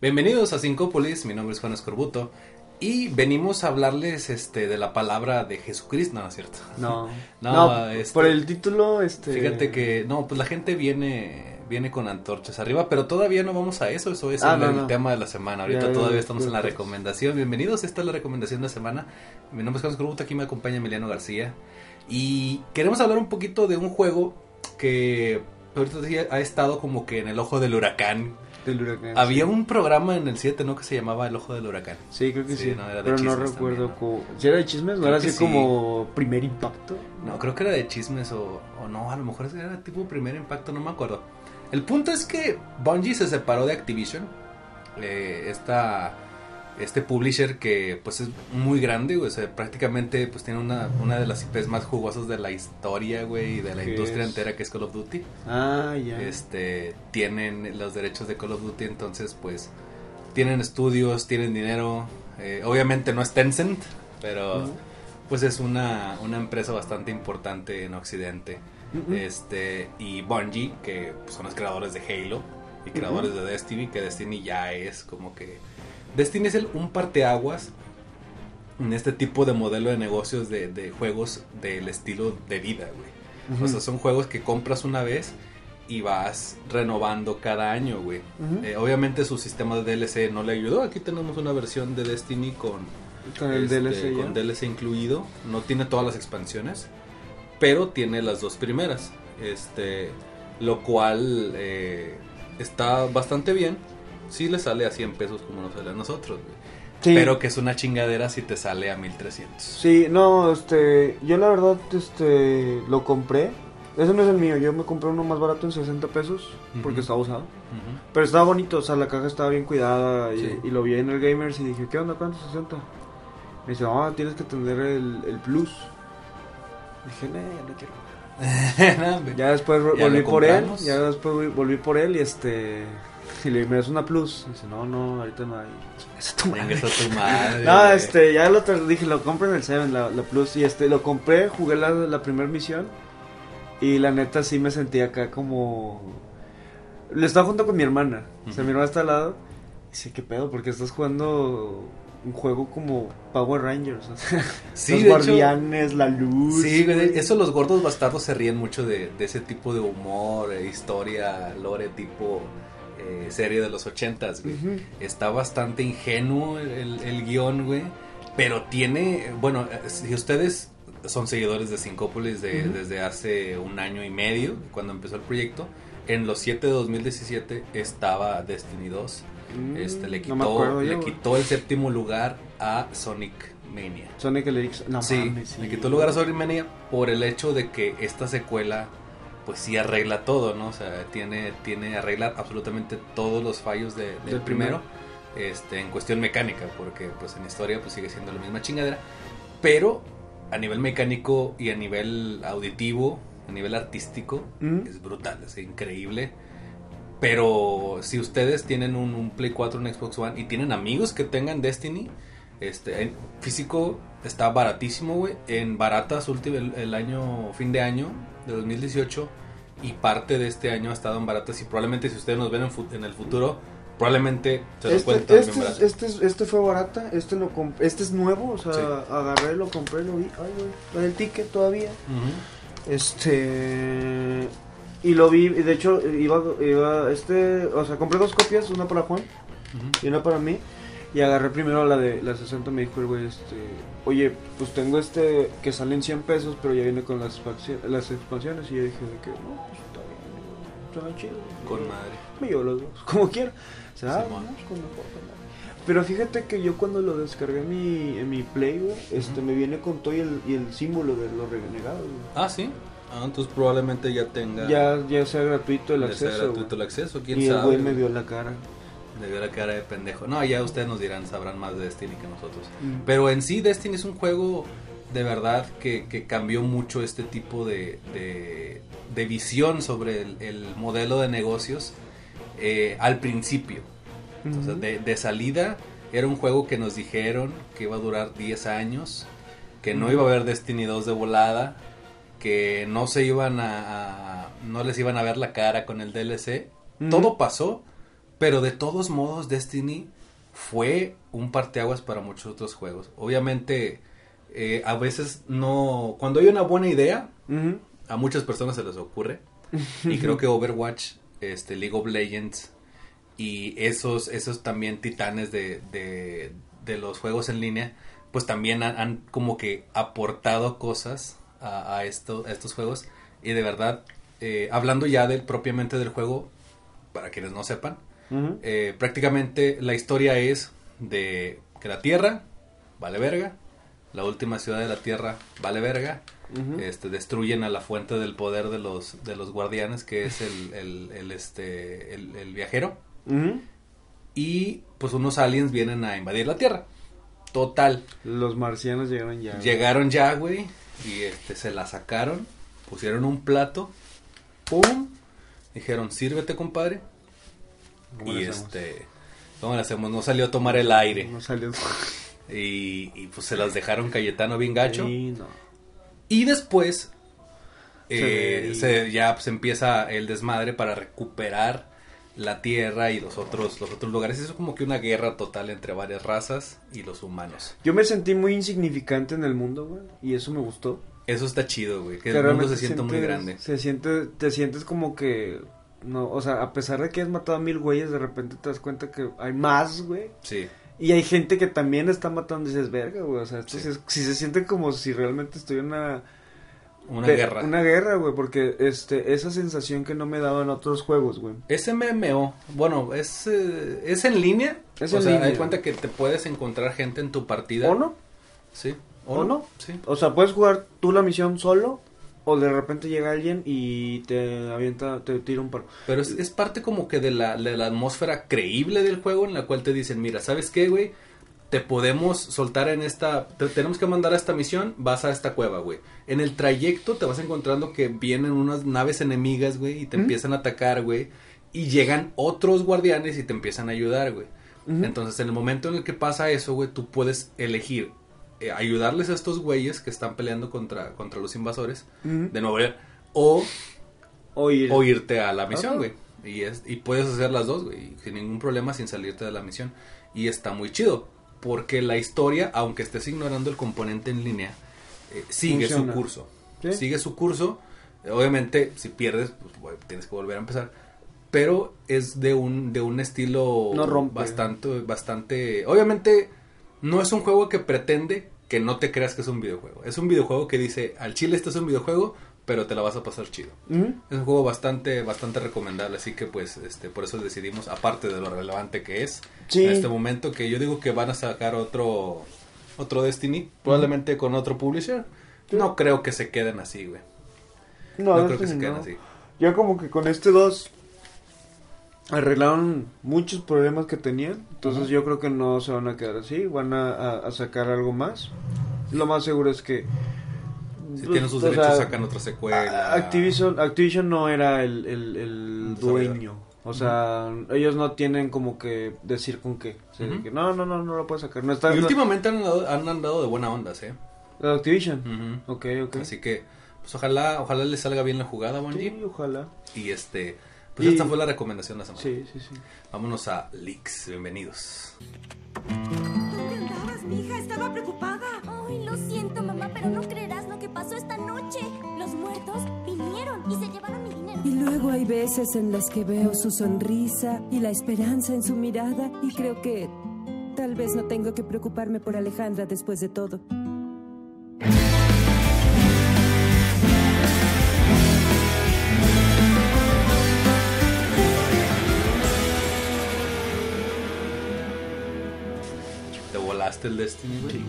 Bienvenidos a Sincópolis, mi nombre es Juan Escorbuto y venimos a hablarles este de la palabra de Jesucristo, no, ¿no es cierto? No, No, no, este- por el título, este... Fíjate que no, pues la gente viene viene con antorchas arriba, pero todavía no vamos a eso, eso es Ah, el, no, el no. tema de la semana. Ahorita Ya, todavía estamos ya, en la recomendación. Bienvenidos, esta es la recomendación de la semana. Mi nombre es Juan Escorbuto, aquí me acompaña Emiliano García y queremos hablar un poquito de un juego que ahorita ha estado como que en el ojo del huracán. Del huracán, Había sí. un programa en el 7, ¿no? Que se llamaba El Ojo del Huracán. Sí, creo que Sí, sí, no, era de pero no recuerdo también. ¿Si era de chismes? ¿No Creo era así sí. como primer impacto? No, creo que era de chismes o, o no, a lo mejor era tipo primer impacto, no me acuerdo. El punto es que Bungie se separó de Activision. Eh, esta, este publisher que pues es muy grande, güey, o sea, prácticamente pues tiene una, una de las IPs más jugosas de la historia, güey, y de la ¿Qué industria es? entera que es Call of Duty. Ah, ya. Este, tienen los derechos de Call of Duty, entonces pues tienen estudios, tienen dinero. eh, obviamente no es Tencent, pero pues es una, una empresa bastante importante en Occidente. Este, y Bungie, que pues, son los creadores de Halo y creadores de Destiny, que Destiny ya es como que. Destiny es el, un parteaguas en este tipo de modelo de negocios de, de juegos del estilo de vida, güey. O sea, son juegos que compras una vez y vas renovando cada año, güey. Eh, obviamente su sistema de DLC no le ayudó. Aquí tenemos una versión de Destiny con Con el este, DLC ya. con DLC incluido. No tiene todas las expansiones, pero tiene las dos primeras. Este, lo cual eh, está bastante bien. Sí le sale a 100 pesos como nos sale a nosotros, güey. Sí. Pero que es una chingadera si te sale a 1300. Sí, no, este, yo la verdad, este, lo compré. Ese no es el mío, yo me compré uno más barato en 60 pesos porque estaba usado. Pero estaba bonito, o sea, la caja estaba bien cuidada y, Sí. y lo vi en el Gamers y dije, ¿qué onda? ¿Cuánto? 60. Me dice, ah, tienes que tener el, el Plus. Dije, no, ya no quiero. Ya después Ya volví por él, ya después volví por él y este... Y le dije, ¿me das una Plus? Y dice, no, no, ahorita no hay. Esa tu madre. Venga, tu madre. No, este, ya lo dije, lo compro en el 7, la, la Plus. Y este, lo compré, jugué la, la primera misión. Y la neta sí me sentí acá como. Le estaba junto con mi hermana. O sea, mi hermana está al lado. Y dice, ¿qué pedo? Porque estás jugando un juego como Power Rangers. O sea, Sí, los de hecho- guardianes, la luz. Sí, güey, güey. eso los gordos bastardos se ríen mucho de, de ese tipo de humor, eh, historia, lore tipo eh, serie de los ochentas, güey. Está bastante ingenuo el, el- el guion, güey. Pero tiene, bueno, si ustedes son seguidores de Syncópolis de- desde hace un año y medio, cuando empezó el proyecto, en los 7 de 2017 estaba Destiny 2. Mm, Este, le quitó, le yo, quitó el séptimo lugar a Sonic Mania. Sonic el No sí, mames, sí. le quitó lugar a Sonic Mania por el hecho de que esta secuela pues sí arregla todo, ¿no? O sea, tiene, tiene arregla absolutamente todos los fallos de- del, Del primero, este, en cuestión mecánica, porque pues en historia pues sigue siendo la misma chingadera, pero a nivel mecánico y a nivel auditivo, a nivel artístico, Mm. es brutal, es increíble. Pero si ustedes tienen un, un Play 4, un Xbox One y tienen amigos que tengan Destiny, este en físico está baratísimo, güey. En baratas último el, el año fin de año de 2018 y parte de este año ha estado en baratas y probablemente si ustedes nos ven en, en el futuro, probablemente se lo Este, bien este, barato. este, es- este fue barata, este lo este es nuevo, o sea, Sí. agarré, lo compré, lo vi, ay güey, el ticket todavía. Este y lo vi, y de hecho iba, iba este, o sea, compré dos copias, una para Juan y una para mí. Y agarré primero la de la 60, me dijo el güey, este, oye, pues tengo este que sale en 100 pesos, pero ya viene con las, las expansiones. Y yo dije, de que, no, pues está bien, suena chido. Con madre. Me llevo los dos, como quiera. O sea, ah, Simón. vamos con mejor, con madre. Pero fíjate que yo cuando lo descargué en mi, en mi Play, güey, este, me viene con todo y el, y el símbolo de los renegados, güey. Ah, sí. Ah, entonces probablemente ya tenga Ya, ya sea gratuito el ya sea acceso, gratuito el acceso, quién Y el sabe. güey me vio la cara. Le vio la cara de pendejo. No, ya ustedes nos dirán, sabrán más de Destiny que nosotros. Mm. Pero en sí, Destiny es un juego de verdad que, que cambió mucho este tipo de, de, de visión sobre el, el modelo de negocios eh, al principio. De, de salida era un juego que nos dijeron que iba a durar 10 años, que no iba a haber Destiny 2 de volada, que no se iban a, a- no les iban a ver la cara con el DLC. Ujú. Todo pasó, Pero de todos modos, Destiny fue un parteaguas para muchos otros juegos. Obviamente, eh, a veces no. Cuando hay una buena idea, a muchas personas se les ocurre. Y creo que Overwatch, este, League of Legends y esos, esos también titanes de, de, de los juegos en línea, pues también han, han como que aportado cosas a, a esto, a estos juegos. Y de verdad, eh, hablando ya del, propiamente del juego, para quienes no sepan, Eh, prácticamente la historia es de que la Tierra vale verga, la última ciudad de la Tierra vale verga, este, destruyen a la fuente del poder de los, de los guardianes, que es el, el, el, este, el, el viajero, y pues unos aliens vienen a invadir la Tierra. Total, Los marcianos llegaron ya. güey. llegaron ya, güey, y este, se la sacaron, pusieron un plato, pum, dijeron, sírvete, compadre, ¿Cómo y este, ¿cómo le hacemos? No salió a tomar el aire. No salió. Y, y, pues se las dejaron Cayetano bien gacho. Sí, no. Y después eh, se, ya pues, empieza el desmadre para recuperar la tierra y los otros, los otros lugares. Eso es como que una guerra total entre varias razas y los humanos. Yo me sentí muy insignificante en el mundo, güey. Y eso me gustó. Eso está chido, güey. Que Que el mundo se siente muy grande. Se siente, te sientes como que, no, o sea, a pesar de que has matado a mil güeyes, de repente te das cuenta que hay más, güey. Sí. Y hay gente que también está matando y dices, verga, güey. O sea, esto Sí. sí se siente como si realmente estoy en una... Una guerra. Una guerra, güey, porque este, esa sensación que no me daban otros juegos, güey. Es MMO. Bueno, es, eh, es en línea. Es o en sea, línea. hay cuenta que te puedes encontrar gente en tu partida. ¿O no? Sí. ¿O no? Sí. O sea, puedes jugar tú la misión solo o de repente llega alguien y te avienta, te tira un paro. Pero es, es parte como que de la, de la atmósfera creíble del juego en la cual te dicen, mira, ¿sabes qué, güey? Te podemos soltar en esta... Te tenemos que mandar a esta misión, vas a esta cueva, güey. En el trayecto te vas encontrando que vienen unas naves enemigas, güey, y te ¿Mm? empiezan a atacar, güey. Y llegan otros guardianes y te empiezan a ayudar, güey. Entonces, en el momento en el que pasa eso, güey, tú puedes elegir eh, ayudarles a estos güeyes que están peleando contra, contra los invasores, de nuevo, o O ir. o irte a la misión, güey. Y, es, y puedes hacer las dos, güey, sin ningún problema, sin salirte de la misión. Y está muy chido, porque la historia, aunque estés ignorando el componente en línea, eh, sigue Funciona. su curso. Sí. Sigue su curso. Obviamente, si pierdes, pues, tienes que volver a empezar. Pero es de un, de un estilo No rompe. bastante, bastante... Obviamente, no es un juego que pretende que no te creas que es un videojuego. Es un videojuego que dice, al chile este es un videojuego, pero te la vas a pasar chido. Es un juego bastante, bastante recomendable, así que pues, este, por eso decidimos, aparte de lo relevante que es, Sí. en este momento, que yo digo que van a sacar otro, otro Destiny, probablemente con otro publisher. Sí. No creo que se queden así, güey. No, No, creo que se queden así. Ya como que con este 2 arreglaron muchos problemas que tenían. Entonces yo creo que no se van a quedar así. Van a, a- a sacar algo más. Lo más seguro es que... Si pues, tienen sus derechos, sea, sacan otra secuela. Activision, Activision no era el, el, dueño. O sea, ellos no tienen como que decir con qué. O sea, que no, no, no, no lo puedes sacar. No está... Y no- últimamente han andado, han andado de buena onda, ¿eh? Activision. Ok, ok. Así que, pues ojalá, ojalá les salga bien la jugada, Bungie. Sí, ojalá. Y este, pues Y- esta fue la recomendación de la semana. Sí, sí, sí. Vámonos a Leaks, bienvenidos. ¿Dónde andabas, mija? Estaba preocupada. Ay, lo siento, mamá, pero no creerás lo que pasó esta noche. Los muertos vinieron y se llevaron mi dinero. Y luego hay veces en las que veo su sonrisa y la esperanza en su mirada y creo que tal vez no tengo que preocuparme por Alejandra después de todo. Volaste el Destiny, güey.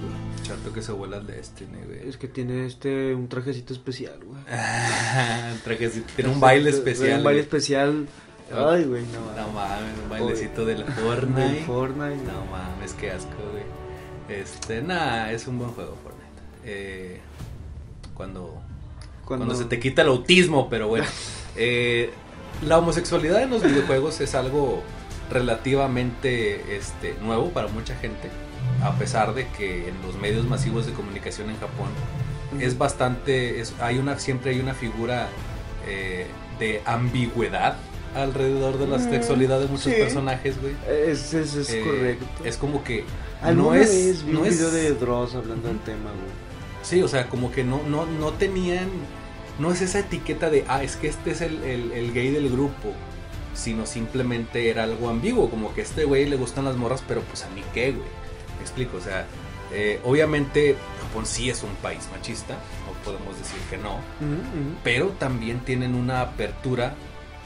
Chato que se vuela el Destiny, güey. Es que tiene este un trajecito especial, güey. Trajecito, Tiene un baile especial. Un baile güey. especial. Ay, güey, no. No mames. mames, un bailecito Del Fortnite. Fortnite. No mames, qué asco, güey. Este, nada, es un buen juego Fortnite. Eh, cuando, cuando, se te quita el autismo, pero bueno. Eh, la homosexualidad en los videojuegos es algo relativamente este, nuevo para mucha gente. A pesar de que en los medios masivos de comunicación en Japón es bastante es, hay una siempre hay una figura eh, de ambigüedad alrededor de la sexualidad de muchos sí. personajes, güey. Es, es, es Eh, correcto. Es como que no es, vez vi no un es- video de Dross hablando del tema, güey. Sí, o sea, como que no, no, no tenían. No es esa etiqueta de, ah, es que este es el, el- el gay del grupo. Sino simplemente era algo ambiguo. Como que a este güey le gustan las morras, pero pues a mí qué, güey. Me explico, o sea, eh, obviamente Japón sí es un país machista. No podemos decir que no. Pero también tienen una apertura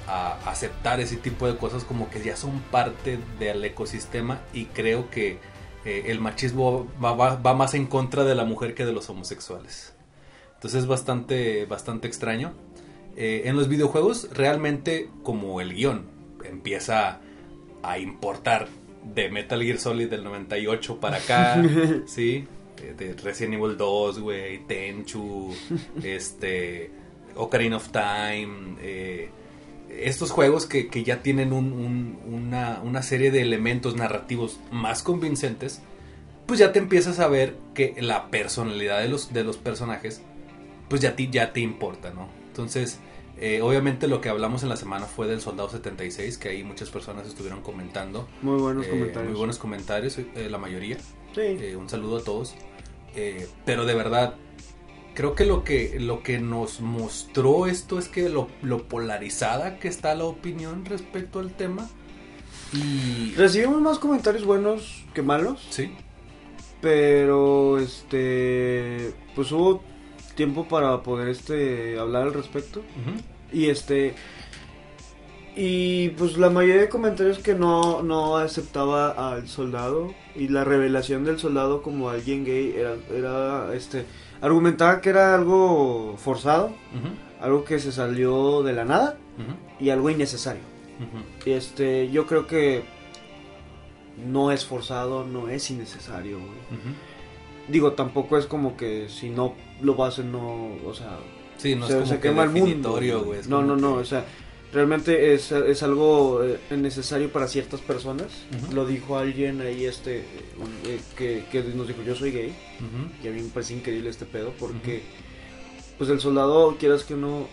a aceptar ese tipo de cosas como que ya son parte del ecosistema y creo que eh, el machismo va, va- va más en contra de la mujer que de los homosexuales. Entonces es bastante, bastante extraño. Eh, en los videojuegos realmente como el guion empieza a importar de Metal Gear Solid del 98 para acá, ¿sí? De, de Resident Evil 2, güey, Tenchu, este, Ocarina of Time, eh, estos juegos que, que ya tienen un- un- una, una serie de elementos narrativos más convincentes, pues ya te empiezas a ver que la personalidad de los, de los personajes, pues ya, ti, ya te importa, ¿no? Entonces, eh, obviamente lo que hablamos en la semana fue del Soldado 76, que ahí muchas personas estuvieron comentando. Muy buenos Eh, comentarios. Muy buenos comentarios, eh, la mayoría. Sí. Un saludo a todos. Eh, pero de verdad, creo que lo que lo que nos mostró esto es que lo, lo polarizada que está la opinión respecto al tema. Y. Recibimos más comentarios buenos que malos, Sí, pero este pues hubo tiempo para poder este hablar al respecto. Y este y pues la mayoría de comentarios que no no aceptaba al soldado y la revelación del soldado como alguien gay era era este argumentaba que era algo forzado, algo que se salió de la nada y algo innecesario. Y este, yo creo que no es forzado, no es innecesario. Digo, tampoco es como que si no lo hacen, no, o sea, Sí, no se, es como se que quema el mundo. güey. No, no, no, que- o sea, realmente es, es algo eh, necesario para ciertas personas. Lo dijo alguien ahí, este, eh, que, que nos dijo, yo soy gay. Y a mí me parece increíble este pedo porque, pues el soldado, quieras que no,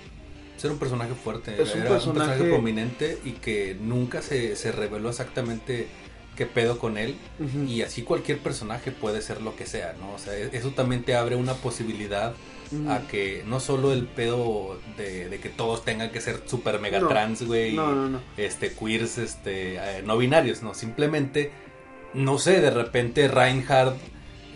Ser un personaje fuerte, Es un era un personaje personaje- prominente y que nunca se, se reveló exactamente qué pedo con él. Y así cualquier personaje puede ser lo que sea, ¿no? O sea, e- eso también te abre una posibilidad a que no solo el pedo de, de que todos tengan que ser super mega No. trans, güey, No, no, no. este queers, este eh, no binarios, no, simplemente no sé, de repente Reinhardt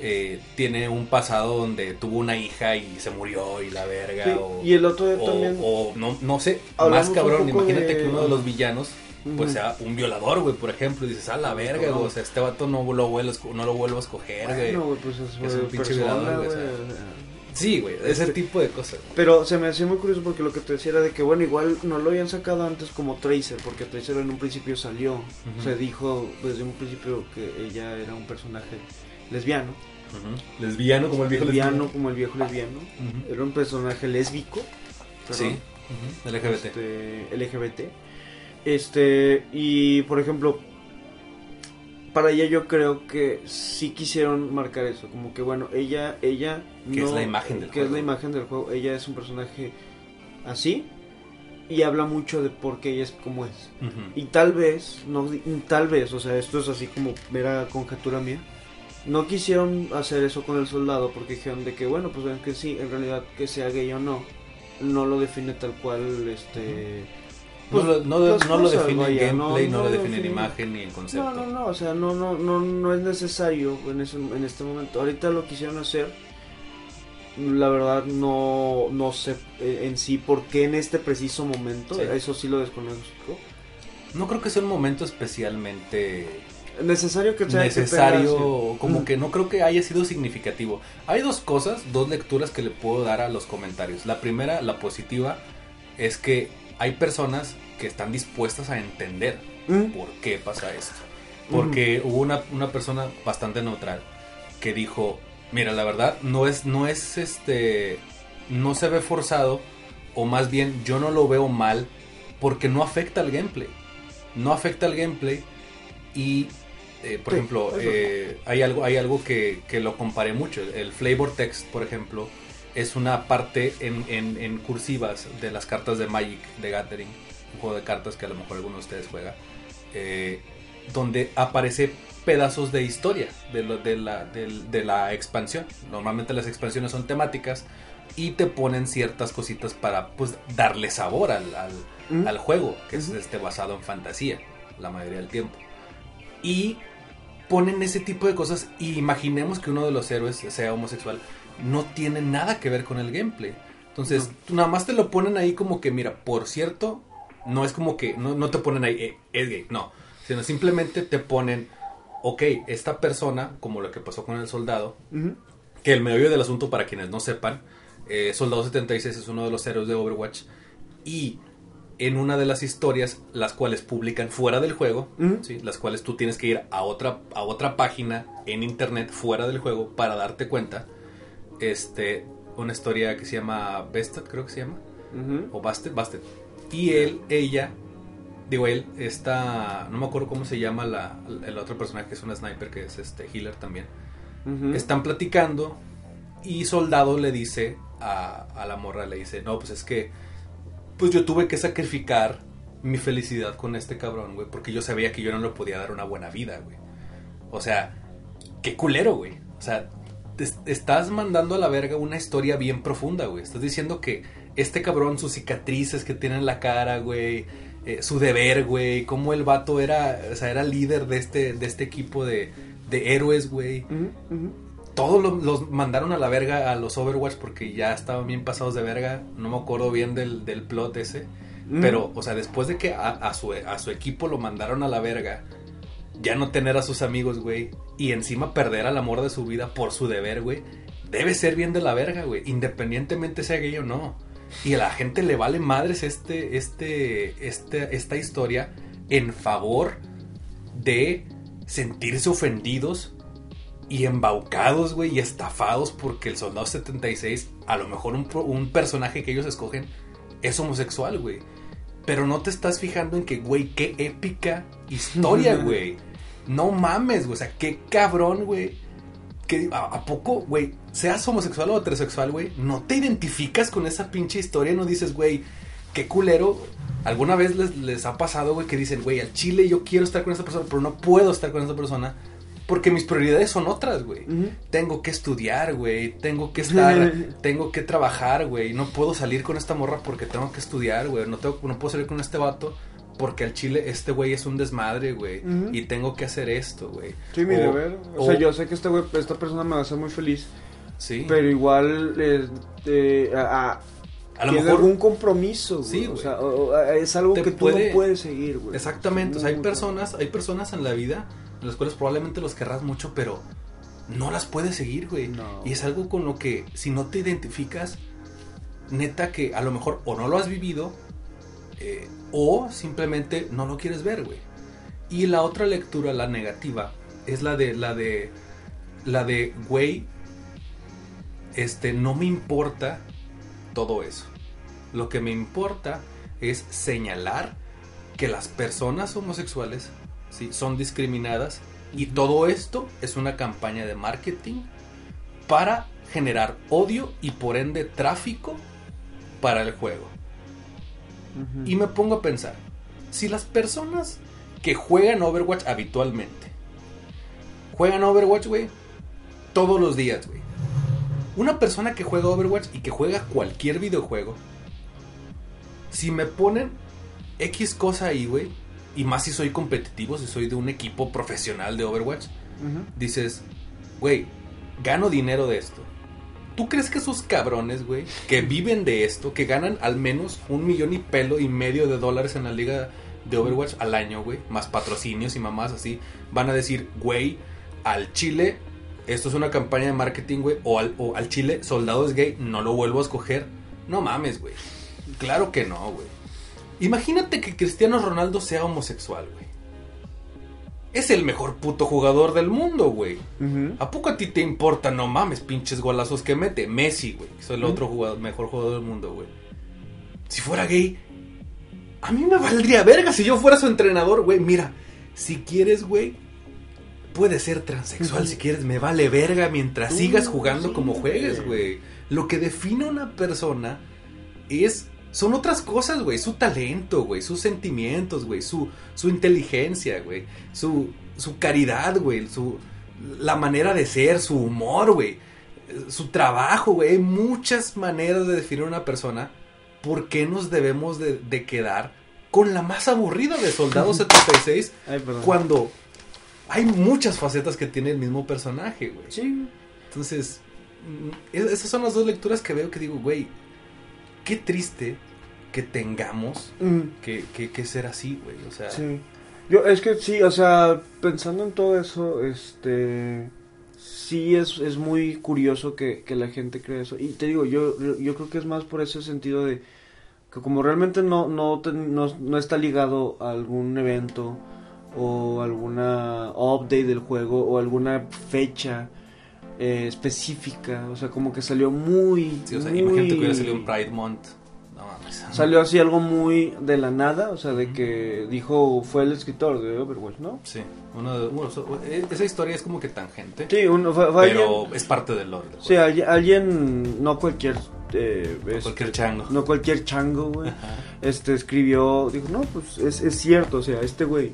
eh, tiene un pasado donde tuvo una hija y se murió y la verga Sí, o, y el otro o- también- o no, no sé, Hablamos más cabrón, imagínate de- que uno de los villanos pues sea un violador, güey, por ejemplo, y dices, a la verga, güey, o sea, este vato no lo vuelvo, no lo vuelvo a escoger, güey. Bueno, güey, pues es, Es un pinche violador, güey, o sea. Sí, güey, ese Este- tipo de cosas. güey. Pero se me hacía muy curioso porque lo que te decía era de que, bueno, igual no lo habían sacado antes como Tracer, porque Tracer en un principio salió. Se dijo desde un principio que ella era un personaje lesbiano. Lesbiano como el viejo lesbiano, lesbiano. como el viejo lesbiano. Era un personaje lésbico. Sí, perdón, LGBT. este, LGBT. Este, y por ejemplo, para ella yo creo que sí quisieron marcar eso, como que bueno, ella, ella Que es la imagen del que es juego. la imagen del juego, ella es un personaje así y habla mucho de por qué ella es como es. Y tal vez, no, tal vez, o sea, esto es así como mera conjetura mía. No quisieron hacer eso con el soldado porque dijeron de que, bueno, pues ven que sí, en realidad que sea gay o no, no lo define tal cual, este... No, pues, no, no lo define el gameplay, no, lo define la define. imagen ni el concepto. No, no, no, o sea, no, no, no, no es necesario en, ese, en este momento. Ahorita lo quisieron hacer, la verdad no, no sé eh, en sí por qué en este preciso momento, Sí. eso sí lo desconozco. No creo que sea un momento especialmente Necesario que sea que necesario, tenga- como Mm. que no creo que haya sido significativo. Hay dos cosas, dos lecturas que le puedo dar a los comentarios. La primera, la positiva, es que hay personas que están dispuestas a entender Mm. por qué pasa esto. Porque hubo una, una persona bastante neutral que dijo, mira, la verdad, no es, no es este, no se ve forzado, o más bien yo no lo veo mal, porque no afecta al gameplay. No afecta al gameplay y, eh, por Sí, ejemplo, eh, hay algo, hay algo que, que lo comparé mucho. El flavor text, por ejemplo, es una parte en, en, en cursivas de las cartas de Magic de Gathering. un juego de cartas que a lo mejor alguno de ustedes juega, eh, donde aparece pedazos de historia de, lo- de, la, de la expansión. Normalmente las expansiones son temáticas y te ponen ciertas cositas para pues darle sabor al, al- juego, que es este, basado en fantasía la mayoría del tiempo. Y ponen ese tipo de cosas y imaginemos que uno de los héroes sea homosexual, no tiene nada que ver con el gameplay. Entonces, No. tú nada más te lo ponen ahí como que, mira, por cierto, no es como que, no, no te ponen ahí, eh, es gay, no, sino simplemente te ponen, ok, esta persona, como lo que pasó con el soldado, que el meollo del asunto, para quienes no sepan, eh, Soldado 76 es uno de los héroes de Overwatch. Y en una de las historias, las cuales publican fuera del juego. ¿sí? las cuales tú tienes que ir a otra, a otra página en internet fuera del juego para darte cuenta, este, una historia que se llama Bested, creo que se llama, o Bastet, Bastet. Y él, ella, digo él, está, no me acuerdo cómo se llama la, el otro personaje que es una sniper, que es este healer también. Están platicando y Soldado le dice a, a la morra, le dice, no, pues es que, pues yo tuve que sacrificar mi felicidad con este cabrón, güey, porque yo sabía que yo no le podía dar una buena vida, güey. O sea, qué culero, güey. O sea, te estás mandando a la verga una historia bien profunda, güey. Estás diciendo que este cabrón, sus cicatrices que tiene en la cara, güey, eh, su deber, güey, cómo el vato era, o sea, era líder de este, de este equipo de, de héroes, güey todos lo- los mandaron a la verga a los Overwatch porque ya estaban bien pasados de verga. No me acuerdo bien del, del plot ese. Pero, o sea, después de que a, a su, a su equipo lo mandaron a la verga, ya no tener a sus amigos, güey, y encima perder al amor de su vida por su deber, güey, debe ser bien de la verga, güey, independientemente sea gay o no. Y a la gente le vale madres este, este, este, esta historia en favor de sentirse ofendidos y embaucados, güey, y estafados porque el soldado 76, a lo mejor un, un personaje que ellos escogen, es homosexual, güey. Pero no te estás fijando en que, güey, qué épica historia, güey. No mames, güey. O sea, qué cabrón, güey. Que, ¿a, a poco, güey? Seas homosexual o heterosexual, güey. No te identificas con esa pinche historia. No dices, güey, qué culero. Alguna vez les, les ha pasado, güey, que dicen, güey, al chile yo quiero estar con esta persona, pero no puedo estar con esta persona. Porque mis prioridades son otras, güey. Tengo que estudiar, güey. Tengo que estar, tengo que trabajar, güey. No puedo salir con esta morra porque tengo que estudiar, güey. No, tengo- no puedo salir con este vato porque al chile este güey es un desmadre, güey. Ujú. Y tengo que hacer esto, güey. Sí, mi O- deber. O, o- sea, yo sé que esta, güey- esta persona me va a hacer muy feliz. Sí. Pero igual este, a, a- a lo mejor. algún compromiso, güey. Sí, o güey. sea, o- o- es algo que tú no puedes seguir, güey. Exactamente. O sea, hay personas, hay personas en la vida en las cuales probablemente los querrás mucho, pero no las puedes seguir, güey. No. Y es algo con lo que si no te identificas, neta que a lo mejor o no lo has vivido eh, o simplemente no lo quieres ver, güey. Y la otra lectura, la negativa, es la de la de la de güey este no me importa todo eso. Lo que me importa es señalar que las personas homosexuales ¿sí? son discriminadas y todo esto es una campaña de marketing para generar odio y por ende tráfico para el juego. Y me pongo a pensar, si las personas que juegan Overwatch habitualmente juegan Overwatch, güey, todos los días, güey. Una persona que juega Overwatch y que juega cualquier videojuego, si me ponen X cosa ahí, güey, y más si soy competitivo, si soy de un equipo profesional de Overwatch, dices, güey, gano dinero de esto. ¿Tú crees que esos cabrones, güey, que viven de esto, que ganan al menos un millón y pelo y medio de dólares en la liga de Overwatch al año, güey, más patrocinios y mamás así, van a decir, güey, al Chile, esto es una campaña de marketing, güey, o al, o al Chile, soldado es gay, no lo vuelvo a escoger? No mames, güey. Claro que no, güey. Imagínate que Cristiano Ronaldo sea homosexual, güey. Es el mejor puto jugador del mundo, güey. ¿A poco a ti te importa? No mames, pinches golazos que mete. Messi, güey. Es el otro jugador, mejor jugador del mundo, güey. Si fuera gay, a mí me valdría verga si yo fuera su entrenador, güey. Mira, si quieres, güey, puedes ser transexual si quieres. Me vale verga mientras sigas jugando como juegues, güey. güey. Lo que define a una persona es son otras cosas, güey. Su talento, güey. Sus sentimientos, güey. Su, su inteligencia, güey. Su, su caridad, güey. Su, la manera de ser, su humor, güey. Su trabajo, güey. Hay muchas maneras de definir a una persona. ¿Por qué nos debemos de, de quedar con la más aburrida de Soldado 76 Ay, cuando hay muchas facetas que tiene el mismo personaje, güey? Sí. Entonces, mm, es- esas son las dos lecturas que veo que digo, güey, qué triste que tengamos Mm, que, que, que ser así, güey. O sea, sí. Yo, es que sí, o sea, pensando en todo eso, este. Sí, es, es muy curioso que, que la gente cree eso. Y te digo, yo, yo creo que es más por ese sentido de que como realmente no, no, no, no está ligado a algún evento o alguna update del juego o alguna fecha eh, específica, o sea, como que salió muy... sí, o sea muy- imagínate que hubiera salido un Pride Month. No mames. Salió así algo muy de la nada, o sea, de que dijo, fue el escritor de Overwatch, ¿no? Sí, uno de- uno- so- e- esa historia es como que tangente, Sí, uno, fue, fue alguien, pero es parte del lore. sí, alguien, no cualquier, eh, este, Cualquier chango. no cualquier chango, güey, este, escribió, dijo, no, pues es, es cierto, o sea, este güey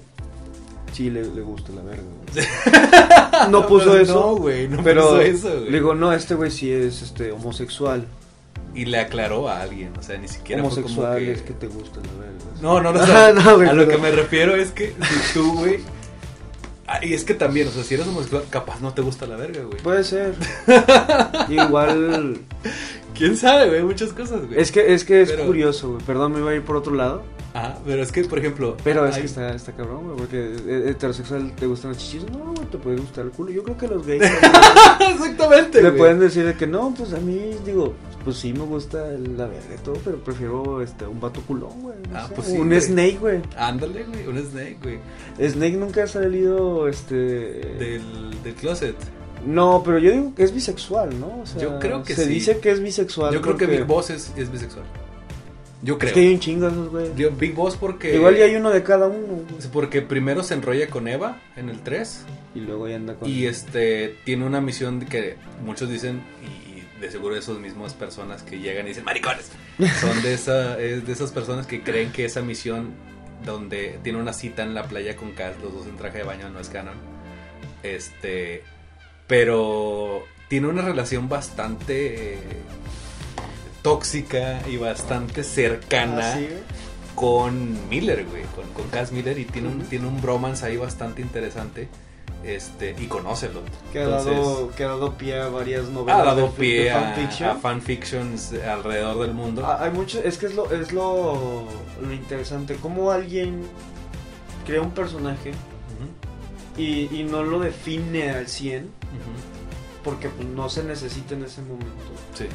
sí le, le gusta la verga, güey. No puso pues eso, No, güey, no pero puso eso, le güey. digo, no, este güey sí es, este, homosexual, Y le aclaró a alguien, o sea, ni siquiera fue como homosexual que... es que te gusta la verga. No, no, no. o Ah, sea, no, güey, a lo pero- que me refiero es que si tú, güey. ah, Y es que también, o sea, si eres homosexual, capaz no te gusta la verga, güey. Puede ser. Igual ¿Quién sabe, güey? Muchas cosas, güey. Es que es que es Pero- curioso, güey. Perdón, me iba a ir por otro lado. Ajá, pero es que, por ejemplo. Pero es hay- que está, está cabrón, güey. Porque eh, heterosexual te gustan los chichis. No, güey, te puede gustar el culo. Yo creo que los gays Exactamente, le güey. pueden decir de que no, pues a mí, digo, pues sí me gusta la verga y todo, pero prefiero este, un vato culón, güey. no Ah, sé, pues sí, un güey. Snake, güey. Ándale, güey, un snake, güey. Snake nunca ha salido, este. Del, del closet. No, pero yo digo que es bisexual, ¿no? O sea, Yo creo que se sí. dice que es bisexual. Yo creo que Big Boss es, es bisexual. Yo creo. Es que hay un chingo esos, güey. Yo- Big Boss porque. Igual ya hay uno de cada uno. güey. Porque primero se enrolla con Eva en el 3. Y luego ya anda con. Y este tiene una misión que muchos dicen, y de seguro esos mismas personas que llegan y dicen maricones, son de, esa, es de esas personas que creen que esa misión donde tiene una cita en la playa con Cass, los dos en traje de baño, no es canon. Este, pero tiene una relación bastante tóxica y bastante cercana Ah, sí, con Miller, güey, con, con Cass Miller y tiene un, tiene un bromance ahí bastante interesante. Este, y conócelo. Que ha, Entonces, dado, que ha dado pie a varias novelas ha dado de- pie de a, fanfiction. a fanfictions alrededor del mundo. Ah, hay mucho, es que es lo, es lo, lo interesante, cómo alguien crea un personaje y, y no lo define al 100 ujú, porque pues, no se necesita en ese momento. Sí,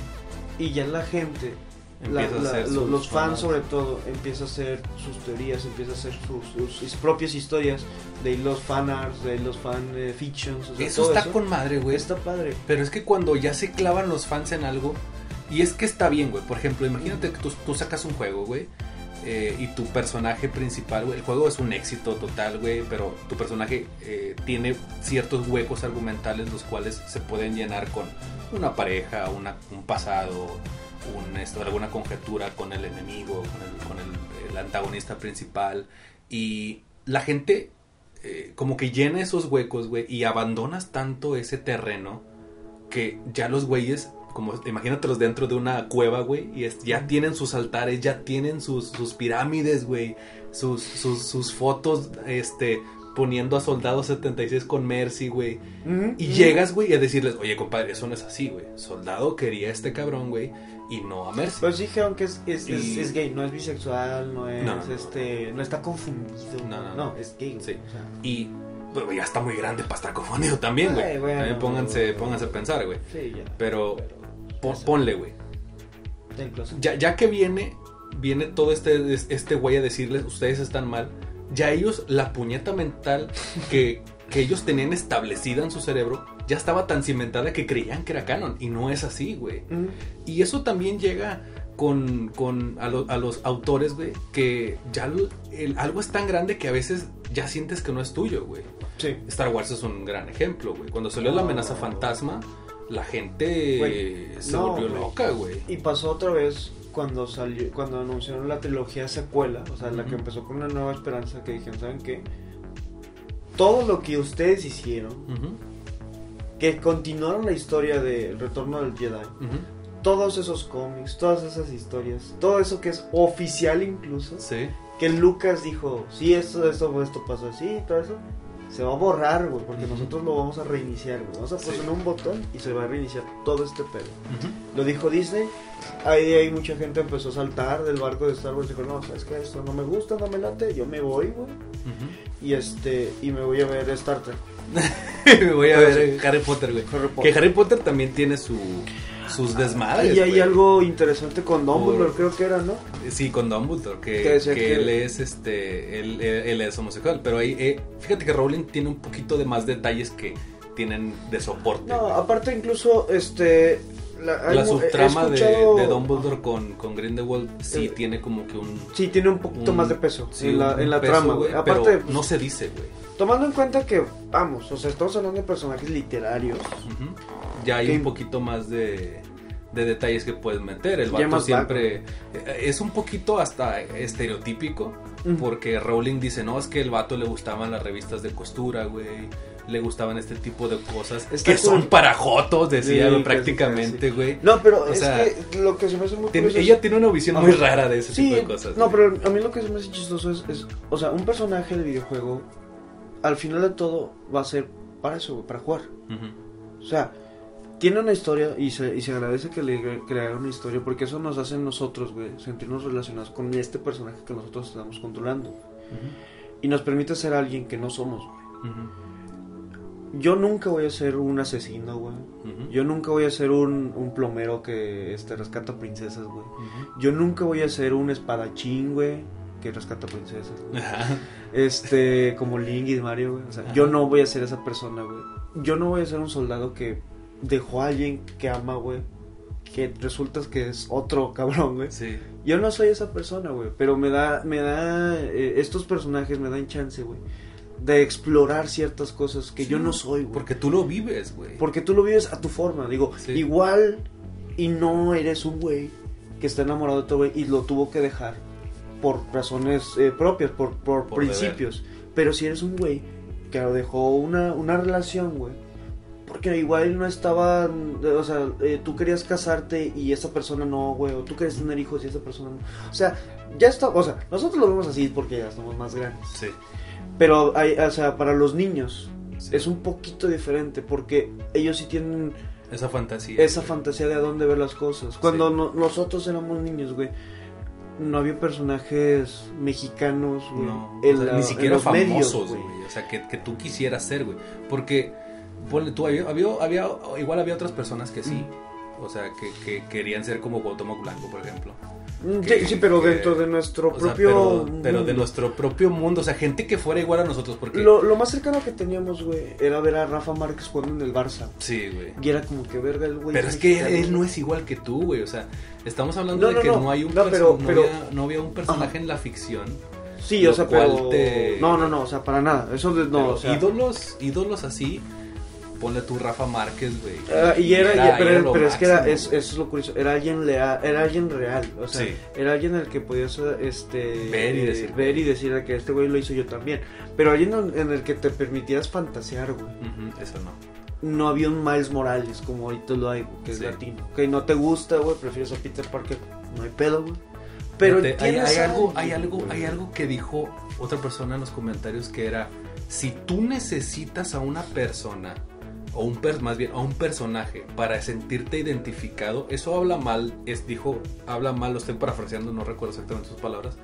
Y ya la gente, la- la- a hacer lo- sus los fans sobre todo, empieza a hacer sus teorías, empieza a hacer sus, sus- sus propias historias, de ahí los fan arts, de ahí los fan eh, fictions, o sea, Eso está eso. con madre, güey. Está padre. Pero es que cuando ya se clavan los fans en algo, y es que está bien, güey. Por ejemplo, imagínate que tú, tú sacas un juego, güey. eh, y tu personaje principal, güey, el juego es un éxito total, güey, pero tu personaje eh, tiene ciertos huecos argumentales los cuales se pueden llenar con una pareja, un pasado, alguna conjetura con el enemigo, con el, con el- antagonista principal. Y la gente eh, como que llena esos huecos, güey, y abandonas tanto ese terreno que ya los güeyes, como imagínatelos dentro de una cueva, güey, y ya tienen sus altares, ya tienen sus, pirámides, güey, sus fotos, este, poniendo a Soldados 76 con Mercy, güey. Y llegas, güey, a decirles, oye, compadre, eso no es así, güey. Soldado quería a este cabrón, güey, y no a Mercy. Pues dijeron que es, es, es- Y- es gay, no es bisexual, no es No, no, no. este, no está confundido. No, no, no. es gay. Sí. o sea, Y bueno, ya está muy grande para estar confundido también, güey. Ay, bueno. También pónganse, pónganse a pensar, güey. sí, ya. Pero ponle, güey. Ya, ya que viene, viene todo este, este güey a decirles, ustedes están mal, ya ellos, la puñeta mental que, que ellos tenían establecida en su cerebro, ya estaba tan cimentada que creían que era canon. Y no es así, güey. Y eso también llega con, con a, lo- a los autores, güey, que ya el- algo es tan grande que a veces ya sientes que no es tuyo, güey. Sí. Star Wars es un gran ejemplo, güey. Cuando salió la amenaza fantasma, la gente Güey, se no, volvió loca, güey. Y pasó otra vez cuando salió, cuando anunciaron la trilogía secuela, o sea, la que empezó con una nueva esperanza, que dijeron, ¿saben qué? Todo lo que ustedes hicieron, Ujú, que continuaron la historia de El Retorno del Jedi, ujú. todos esos cómics, todas esas historias, todo eso que es oficial incluso, Sí. que Lucas dijo, sí, esto, esto, esto pasó así, todo eso, se va a borrar, güey, porque nosotros lo vamos a reiniciar, güey. Vamos a Sí. presionar un botón y se va a reiniciar todo este pedo. Lo dijo Disney, ahí, ahí mucha gente empezó a saltar del barco de Star Wars y dijo, no, sabes que esto no me gusta, no me late, yo me voy, güey. Y este, y me voy a ver Star Trek. Me voy a ver Harry Potter, güey. Que Harry Potter también tiene su, sus desmadres. y hay algo interesante con Dumbledore, Por- creo que era, ¿no? Sí, con Dumbledore, que, Que decía que que- él es este, él, él- él es homosexual, pero ahí, eh, fíjate que Rowling tiene un poquito de más detalles que tienen de soporte. No, aparte incluso, este... La, la subtrama de, Dumbledore con, con Grindelwald sí tiene como que un, Sí, tiene un poquito un- más de peso sí, en la, en la peso, trama, güey, güey. pero Aparte, pues, no se dice, güey. tomando en cuenta que, vamos, o sea, estamos hablando de personajes literarios. Ujú. Ya hay un poquito más de, de detalles que puedes meter. El vato siempre eh, es un poquito hasta estereotípico. Porque Rowling dice, no, es que el vato le gustaban las revistas de costura, güey. Le gustaban este tipo de cosas. Que son para jotos, decía, Sí, prácticamente, güey. No, pero O es sea, que lo que se me hace muy Tiene- es- ella tiene una visión muy rara de ese Sí, tipo de cosas. no, güey. pero a mí lo que se me hace chistoso es, es, o sea, un personaje de videojuego, al final de todo, va a ser para eso, güey, para jugar. O sea, tiene una historia y se, y se agradece que le crearon una historia porque eso nos hace nosotros, güey, sentirnos relacionados con este personaje que nosotros estamos controlando. Y nos permite ser alguien que no somos, güey. Yo nunca voy a ser un asesino, güey. Yo nunca voy a ser un, un plomero que este, rescata princesas, güey. Yo nunca voy a ser un espadachín, güey, que rescata princesas. Este, como Link y Mario, güey. O sea, yo no voy a ser esa persona, güey. Yo no voy a ser un soldado que dejó a alguien que ama, güey. Que resulta que es otro cabrón, güey. Sí. Yo no soy esa persona, güey. Pero me da, me da, eh, estos personajes me dan chance, güey. De explorar ciertas cosas que yo no soy, güey. Porque tú lo vives, güey. Porque tú lo vives a tu forma. Digo, Sí. igual y no eres un güey que está enamorado de tu güey y lo tuvo que dejar por razones eh, propias, por, por, Por principios. Pero si eres un güey que lo dejó una, una relación, güey. Porque igual no estaba, o sea, eh, tú querías casarte y esa persona no, güey, o tú querías tener hijos y esa persona no. O sea, ya está, o sea, nosotros lo vemos así porque ya estamos más grandes. Sí. Pero, hay, o sea, para los niños sí. es un poquito diferente porque ellos sí tienen Esa fantasía. esa fantasía de a dónde ver las cosas. Cuando Sí. no- nosotros éramos niños, güey, no había personajes mexicanos, güey, No, en o sea, la- ni en siquiera medios, famosos, güey. O sea, que, que tú quisieras ser, güey. Porque, ponle tú, había, había, igual había otras personas que sí. O sea, que, que querían ser como Cuauhtémoc Blanco, por ejemplo. Mm, que- Sí, sí, pero que- dentro de nuestro sea, propio pero, pero de nuestro propio mundo. O sea, gente que fuera igual a nosotros. Porque. Lo, lo más cercano que teníamos, güey, era ver a Rafa Márquez jugando en el Barça. Sí, güey. Y era como que verga el güey. Pero es que él, no es igual que tú, güey. O sea, estamos hablando No, de no, que no. no, hay un pero- no pero- había, no había un personaje Ajá. en la ficción. Sí, o sea, pero... te- No, no, no, o sea, para nada. Eso de- no, o sea... ídolos, ídolos así, ponle tú Rafa Márquez, güey. Ah, y era, y- pero, era lo pero es que era, es, eso es lo curioso, era alguien leal, era alguien real, o sea, Sí. era alguien al que podías este Ver y eh, decir. ver y decir que este güey lo hizo yo también, pero alguien en, el que te permitieras fantasear, güey. Eso no. No había un Miles Morales como ahorita lo hay, güey, que es latino. Que no te gusta, güey, prefieres a Peter Parker, no hay pedo, güey. Pero Fíjate, hay, hay algo, hay algo, hay algo que dijo otra persona en los comentarios que era si tú necesitas a una persona o un per- más bien a un personaje para sentirte identificado, eso habla mal, es dijo, habla mal, lo estoy parafraseando, no recuerdo exactamente sus palabras,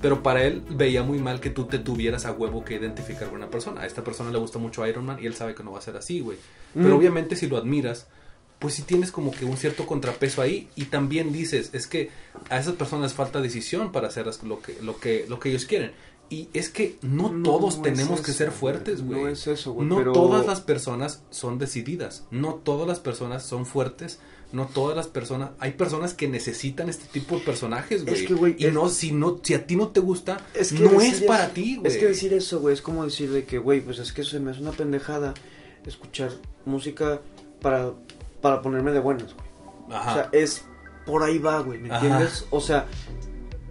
pero para él veía muy mal que tú te tuvieras a huevo que identificar con una persona. A esta persona le gusta mucho Iron Man y él sabe que no va a ser así, güey. Pero obviamente si lo admiras, pues sí tienes como que un cierto contrapeso ahí y también dices, es que a esas personas falta decisión para hacer lo que, lo que, lo que ellos quieren. Y es que no, No todos tenemos que eso, ser fuertes, güey. No es eso, güey, No pero- todas las personas son decididas. No todas las personas son fuertes. No todas las personas. Hay personas que necesitan este tipo de personajes, güey. Es que, güey, y es- no, si no, si a ti no te gusta, Es que no es para eso- ti, güey. Es que decir eso, güey, es como decir de que, güey, pues es que se me hace una pendejada escuchar música para, para ponerme de buenas, güey. Ajá. O sea, es por ahí va, güey, ¿me Ajá. entiendes? O sea,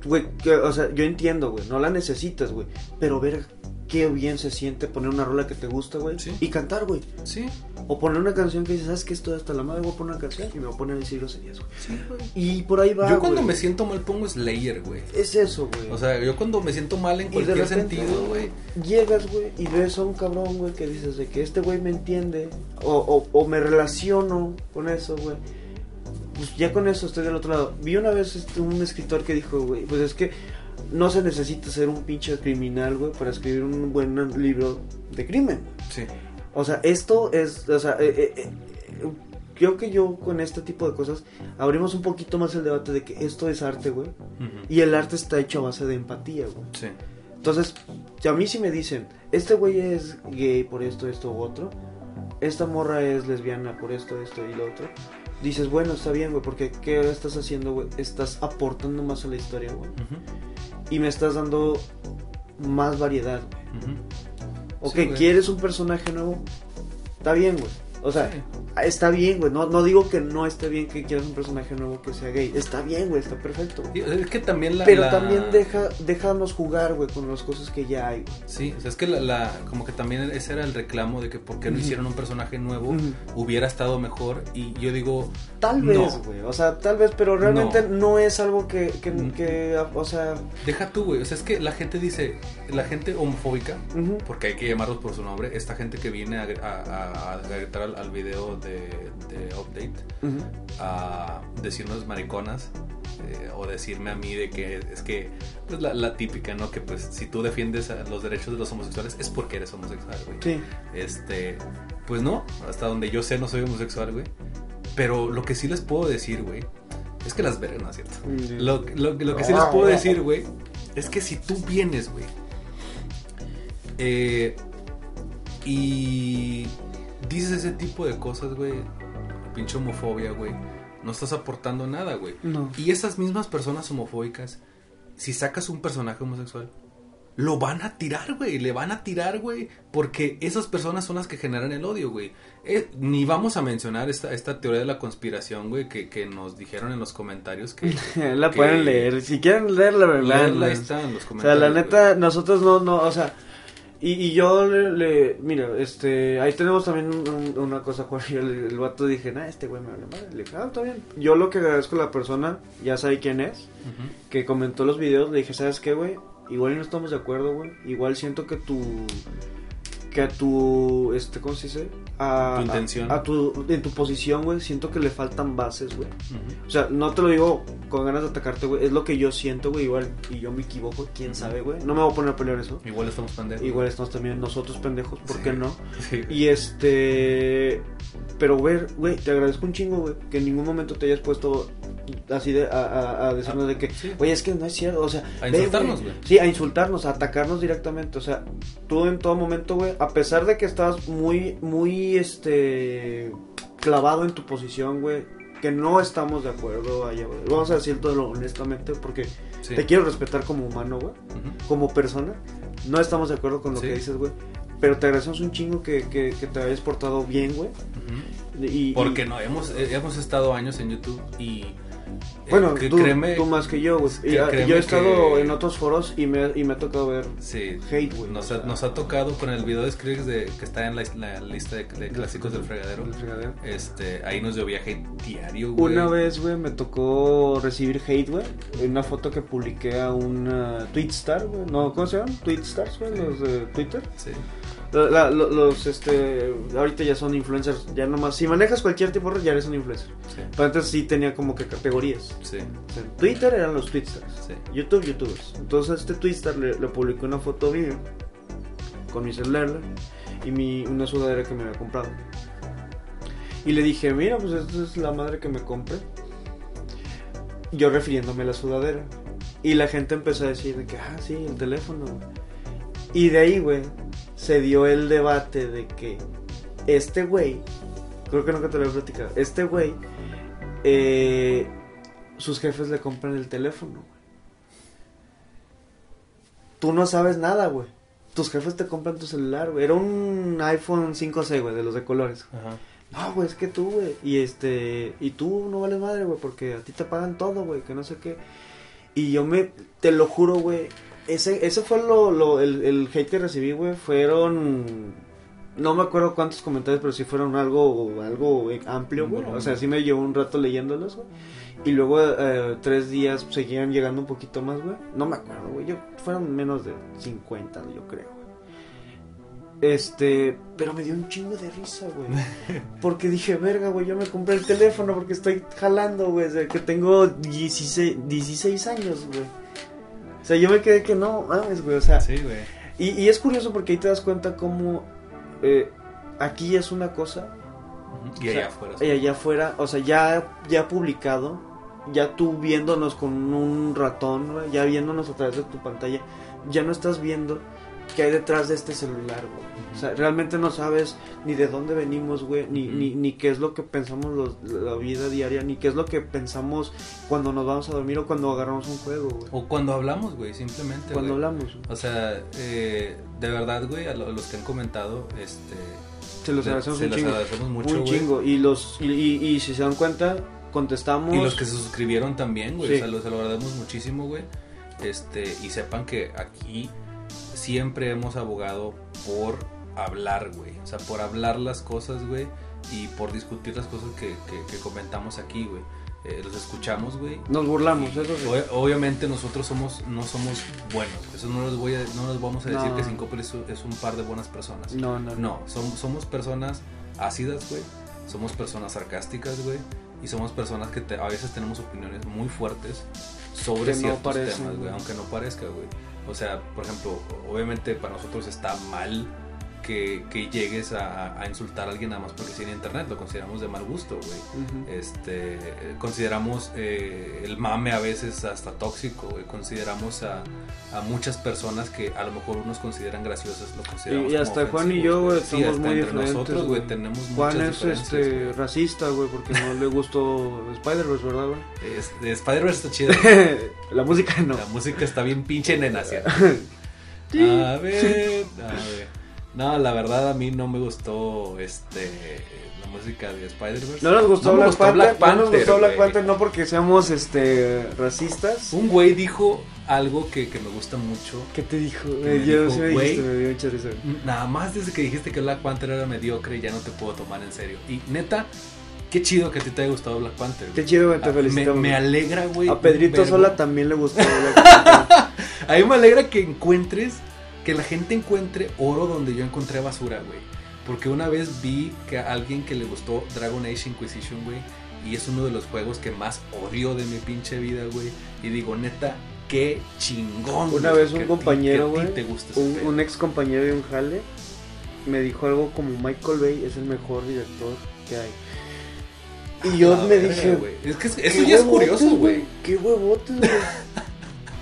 güey, o sea, yo entiendo, güey, no la necesitas, güey, pero ver qué bien se siente poner una rola que te gusta, güey, Sí. y cantar, güey. Sí, O poner una canción que dices, ¿sabes qué? Estoy hasta la madre, voy a poner una canción y me voy a poner a decir groserías, güey. sí, güey. Y por ahí va, Yo cuando güey. me siento mal pongo Slayer, güey. Es eso, güey. O sea, yo cuando me siento mal en cualquier repente, sentido, güey. Llegas, güey, y ves a un cabrón, güey, que dices de que este güey me entiende, o, o, o me relaciono con eso, güey. Pues ya con eso estoy del otro lado. Vi una vez este, un escritor que dijo, güey, pues es que no se necesita ser un pinche criminal, güey, para escribir un buen libro de crimen. Sí. O sea, esto es, o sea, eh, eh, eh, creo que yo con este tipo de cosas abrimos un poquito más el debate de que esto es arte, güey. Y el arte está hecho a base de empatía, güey. Sí. Entonces, si a mí sí me dicen, este güey es gay por esto, esto u otro, esta morra es lesbiana por esto, esto y lo otro, dices, bueno, está bien, güey, porque ¿qué estás haciendo, güey? Estás aportando más a la historia, güey. Y me estás dando más variedad. Ujú. Ok, Sí, güey. ¿quieres un personaje nuevo? Está bien, güey. O sea, Sí. está bien, güey. No, no digo que no esté bien que quieras un personaje nuevo que sea gay. Está bien, güey. Está perfecto. Sí, Es que también la. Pero la- también deja, déjanos jugar, güey, con las cosas que ya hay. Sí, o sea, es que la, la- como que también ese era el reclamo de que por qué no hicieron un personaje nuevo hubiera estado mejor y yo digo, Tal No. vez, güey. O sea, tal vez, pero realmente no, No. es algo que, que, que, o sea... deja tú, güey, o sea, es que la gente dice, la gente homofóbica, porque hay que llamarlos por su nombre, esta gente que viene a, a- a- a al, al video de, de update, a decirnos mariconas eh, o decirme a mí de que es que pues la, la típica, ¿no? Que pues si tú defiendes a los derechos de los homosexuales es porque eres homosexual, güey. Sí. Este, pues no, hasta donde yo sé no soy homosexual, güey. Pero lo que sí les puedo decir, güey, es que las vergas, ¿no es cierto? Mm. Lo, lo- lo que sí les puedo decir, güey, es que si tú vienes, güey, eh, y dices ese tipo de cosas, güey, pinche homofobia, güey, no estás aportando nada, güey. No. Y esas mismas personas homofóbicas, si sacas un personaje homosexual, lo van a tirar, güey. Le van a tirar, güey. Porque esas personas son las que generan el odio, güey. Eh, ni vamos a mencionar esta, esta teoría de la conspiración, güey, que, que nos dijeron en los comentarios que... la que- pueden leer. Si quieren leerla, Leerla, está en los O sea, comentarios. la neta, nosotros no, no, o sea... Y, y yo le, le- mira, este, ahí tenemos también un- una cosa, Juan, el, el vato dije, nah, este güey me vale madre, le dije, ah, está bien. Yo lo que agradezco a la persona, ya sabe quién es, que comentó los videos, le dije, ¿sabes qué, güey? Igual no estamos de acuerdo, güey. Igual siento que tu. Que a tu. Este, ¿Cómo se dice? A, Tu intención. A, a tu, en tu posición, güey. Siento que le faltan bases, güey. O sea, no te lo digo con ganas de atacarte, güey. Es lo que yo siento, güey. Igual. Y yo me equivoco, quién sabe, güey. No me voy a poner a pelear eso. Igual estamos pendejos. Igual estamos también nosotros pendejos, ¿por Sí. qué no? Sí. Y este. Pero, güey, güey, te agradezco un chingo, güey, que en ningún momento te hayas puesto así de, a, a, a decirnos de que, Sí. güey, es que no es cierto, o sea, A insultarnos, güey. Sí, a insultarnos, a atacarnos directamente, o sea, tú en todo momento, güey, a pesar de que estabas muy, muy, este, clavado en tu posición, güey, que no estamos de acuerdo allá, güey. Vamos a decirlo honestamente, porque Sí. te quiero respetar como humano, güey como persona, no estamos de acuerdo con lo Sí. que dices, güey. Pero te agradecemos un chingo que, que, que te hayas portado bien, güey. Ujú. Y, Porque y- no, hemos, eh, hemos estado años en YouTube y... eh, Bueno, que tú, créeme- tú más que yo, güey. ah, yo he estado que- en otros foros y me, y me ha tocado ver Sí, hate, güey. nos, o ha, sea, nos ha tocado con el video de Skrillex de, que está en la, la lista de, de clásicos del fregadero. el fregadero. Este, ahí nos llovía hate diario, güey. Una vez, güey, me tocó recibir hate, güey. En una foto que publiqué a un Twitstar, güey. No, ¿cómo se llaman? Twitstars, güey, los de Twitter. Sí, La- la- lo- los, este, ahorita ya son influencers, ya nomás. Si manejas cualquier tipo de red, ya eres un influencer. sí, Pero antes sí tenía como que categorías. sí, O sea, en Twitter eran los Twitstars. sí. YouTube, YouTubers. Entonces este Twitter le, le publicó una foto mía con mi celular y mi, una sudadera que me había comprado. Y le dije, mira, pues esta es la madre que me compré. Yo refiriéndome a la sudadera. Y la gente empezó a decir de que, ah, sí, el teléfono. Y de ahí, güey, se dio el debate de que este güey, creo que nunca te lo he platicado, este güey, eh, sus jefes le compran el teléfono. güey. Tú no sabes nada, güey. Tus jefes te compran tu celular, güey. Era un iPhone 5C, güey, de los de colores. Ajá. no, güey, es que tú, güey, y este, y tú no vales madre, güey, porque a ti te pagan todo, güey, que no sé qué. Y yo me, te lo juro, güey, ese, ese fue lo, lo, el, el hate que recibí, güey, fueron, no me acuerdo cuántos comentarios, pero sí fueron algo, algo amplio, güey, o sea, sí me llevó un rato leyéndolos, güey. Y luego eh, tres días seguían llegando un poquito más, güey. No me acuerdo, güey. Yo, fueron menos de 50, yo creo, güey. Este, pero me dio un chingo de risa, güey. Porque dije, verga, güey, yo me compré el teléfono porque estoy jalando, güey. Desde que tengo 16, 16 años, güey. O sea, yo me quedé que no mames, güey. O sea, Sí, güey. y, y es curioso porque ahí te das cuenta cómo eh, aquí es una cosa. Y o sea, allá afuera. y allá afuera, o sea, ya, ya publicado, ya tú viéndonos con un ratón, ya viéndonos a través de tu pantalla, ya no estás viendo qué hay detrás de este celular, güey. O sea, realmente no sabes ni de dónde venimos, güey, ni, ni, ni qué es lo que pensamos los- la vida diaria, ni qué es lo que pensamos cuando nos vamos a dormir o cuando agarramos un juego, güey. O cuando hablamos, güey, simplemente. Cuando güey. hablamos, güey. O sea, eh, de verdad, güey, a lo- a los que han comentado, este. Se los agradecemos se un los chingo. agradecemos mucho, un güey. chingo. Y, los, y, y- y si se dan cuenta, contestamos. Y los que se suscribieron también, güey. Sí. O sea, lo, se lo agradecemos muchísimo, güey. Este, y sepan que aquí siempre hemos abogado por hablar, güey. O sea, por hablar las cosas, güey. Y por discutir las cosas que, que- que comentamos aquí, güey. Eh, los escuchamos, güey. Nos burlamos, eso sí. Ob- Obviamente nosotros somos no somos buenos. Eso no les voy a, no les vamos a decir No. que Sincope es, es un par de buenas personas. No, no, No, som- somos personas ácidas, güey. Somos personas sarcásticas, güey. Y somos personas que te- a veces tenemos opiniones muy fuertes sobre Que no ciertos parecen, temas, güey. Aunque no parezca, güey. O sea, por ejemplo, obviamente para nosotros está mal que, que llegues a, a insultar a alguien nada más porque sí en internet. Lo consideramos de mal gusto, güey. Este, consideramos eh, el mame a veces hasta tóxico, güey. Consideramos a, a muchas personas que a lo mejor unos consideran graciosas, lo consideramos Y, y hasta Juan y yo, güey, somos muy entre diferentes. nosotros, güey, tenemos Juan es este güey. racista, güey, porque no le gustó Spider-Verse, ¿verdad, güey? Spider-Verse está chido. La música no. La música está bien pinche nenacia. Sí. A ver, a ver. No, la verdad a mí no me gustó este la música de Spider-Verse. No nos gustó, me Black, gustó Panther, Black no nos gustó Black. Panther no porque seamos este racistas. Un güey dijo algo que, que me gusta mucho. ¿Qué te dijo? me Eh, yo dijo, sí me dijiste, me dio mucha risa. Nada más desde que dijiste que Black Panther era mediocre ya no te puedo tomar en serio. Y neta, qué chido que a ti te haya gustado Black Panther. güey. Qué chido, güey, te Ah, me, felicitamos. me alegra, güey. A Pedrito. Sola también le gustó Black Panther. A mí me alegra que encuentres, que la gente encuentre oro donde yo encontré basura, güey. Porque una vez vi que a alguien que le gustó Dragon Age Inquisition, güey. Y es uno de los juegos que más odio de mi pinche vida, güey. Y digo, neta, qué chingón. Una güey, vez un compañero, güey, te gusta ese un, un ex compañero de un jale me dijo algo como Michael Bay es el mejor director que hay. Y yo me verga, dije, güey. Es que eso "Qué ya es curioso, güey. Qué huevotes, güey.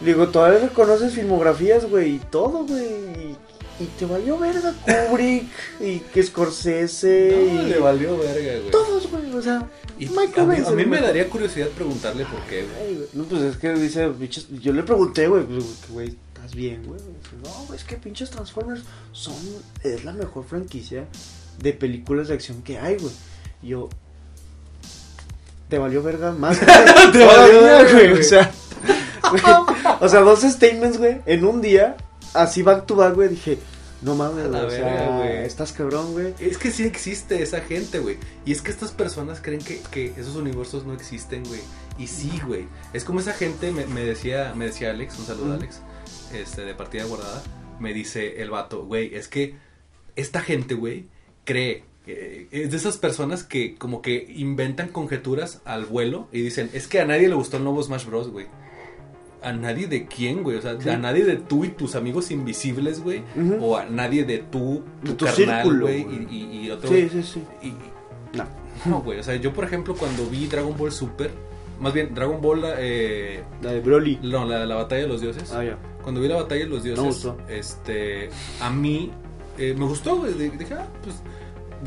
Digo, todavía reconoces filmografías, güey, y todo, güey. Y, y te valió verga Kubrick y que Scorsese No, y le valió verga, güey. todos, güey, o sea. Y Michael a mí, a mí me daría curiosidad preguntarle por qué, güey. No, pues es que dice, yo le pregunté, güey, pues, güey, ¿estás bien, güey? No, güey, es que pinches Transformers son, es la mejor franquicia de películas de acción que hay, güey. Y yo, te valió verga más. Te valió verga, güey, o sea, o sea, dos statements, güey, en un día, así back to back, güey, dije, no mames, güey, o sea, verga, güey. estás cabrón, güey. Es que sí existe esa gente, güey. Y es que estas personas creen que, que esos universos no existen, güey. Y sí, güey. Es como esa gente, me, me decía me decía Alex, un saludo a. Alex, este, de partida guardada. Me dice el vato, güey, es que esta gente, güey, cree. eh, es de esas personas que como que inventan conjeturas al vuelo y dicen, es que a nadie le gustó el nuevo Smash Bros, güey. A nadie de quién, güey. O sea, Sí. a nadie de tú y tus amigos invisibles, güey. O a nadie de tú, De tu, tu carnal, círculo, güey. güey. Y, y, y otro. Sí, sí, sí. Y- No. no, güey. O sea, yo, por ejemplo, cuando vi Dragon Ball Super. Más bien, Dragon Ball. Eh, La de Broly. no, la, la batalla de los dioses. Ah, ya. Cuando vi la batalla de los dioses. Gustó. Este. A mí. eh, me gustó, güey. de- Dije, ah, pues.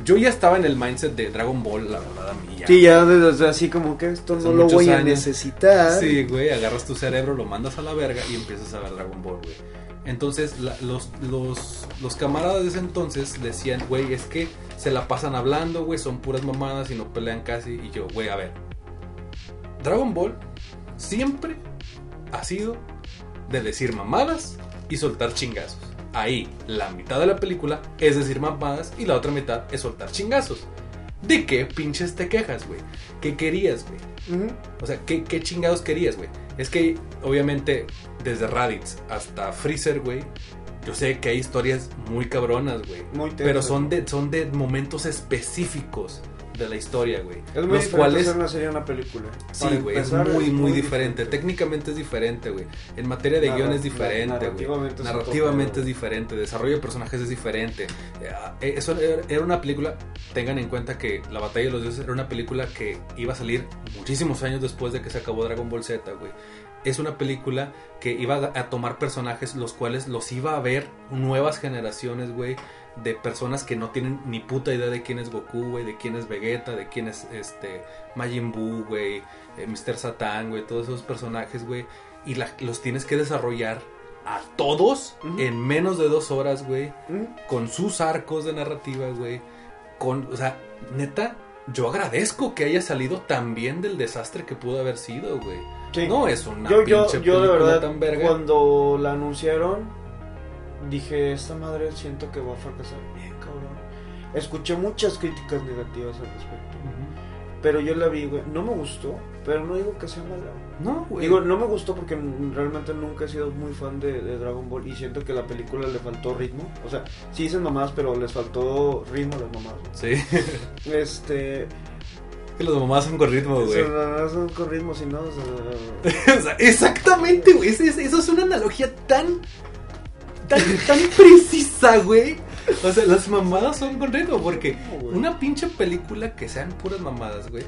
Yo ya estaba en el mindset de Dragon Ball, la verdad, a mí ya. Sí, ya desde así como que esto no lo voy a necesitar. Sí, güey, agarras tu cerebro, lo mandas a la verga y empiezas a ver Dragon Ball, güey. Entonces la- los, los, los camaradas de ese entonces decían, güey, es que se la pasan hablando, güey, son puras mamadas y no pelean casi. Y yo, güey, a ver, Dragon Ball siempre ha sido de decir mamadas y soltar chingazos. Ahí, la mitad de la película es decir mamadas y la otra mitad es soltar chingazos. ¿De qué pinches te quejas, güey? ¿Qué querías, güey? O sea, ¿qué, qué chingados querías, güey? Es que, obviamente, desde Raditz hasta Freezer, güey, yo sé que hay historias muy cabronas, güey. Muy Pero tensas. son de, son de momentos específicos de la historia, güey. Es muy Los diferente cuales hacer una serie una película. Sí, güey, es empezar, muy, muy diferente. Técnicamente es diferente, güey. En materia de Narra- guion es diferente, güey. narrativamente es Narrativamente es diferente. Desarrollo de personajes es diferente. Eh, Eso era una película, tengan en cuenta que La Batalla de los Dioses era una película que iba a salir muchísimos años después de que se acabó Dragon Ball Z, güey. Es una película que iba a tomar personajes los cuales los iba a ver nuevas generaciones, güey, de personas que no tienen ni puta idea de quién es Goku, güey, de quién es Vegeta, de quién es este Majin Buu, güey, eh, Mr. Satan, güey, todos esos personajes, güey, y la- los tienes que desarrollar a todos en menos de dos horas, güey, con sus arcos de narrativa, güey, con, o sea, neta, yo agradezco que haya salido tan bien del desastre que pudo haber sido, güey. Sí. No es una yo, yo, pinche yo de película verdad, tan verga. cuando la anunciaron, dije, esta madre siento que va a fracasar bien, cabrón. Escuché muchas críticas negativas al respecto. Pero yo la vi, güey. No me gustó, pero no digo que sea mala. No, güey. Digo, no me gustó porque realmente nunca he sido muy fan de, de Dragon Ball y siento que a la película le faltó ritmo. O sea, sí dicen mamás, pero les faltó ritmo a las mamás. Sí. Este. que los mamás son con ritmo, güey. Son, no son con ritmo, sino. o sea, O sea, exactamente, güey. Es- es- Eso es una analogía tan. Tan, tan precisa, güey. O sea, las mamadas son con ritmo. Porque una pinche película que sean puras mamadas, güey.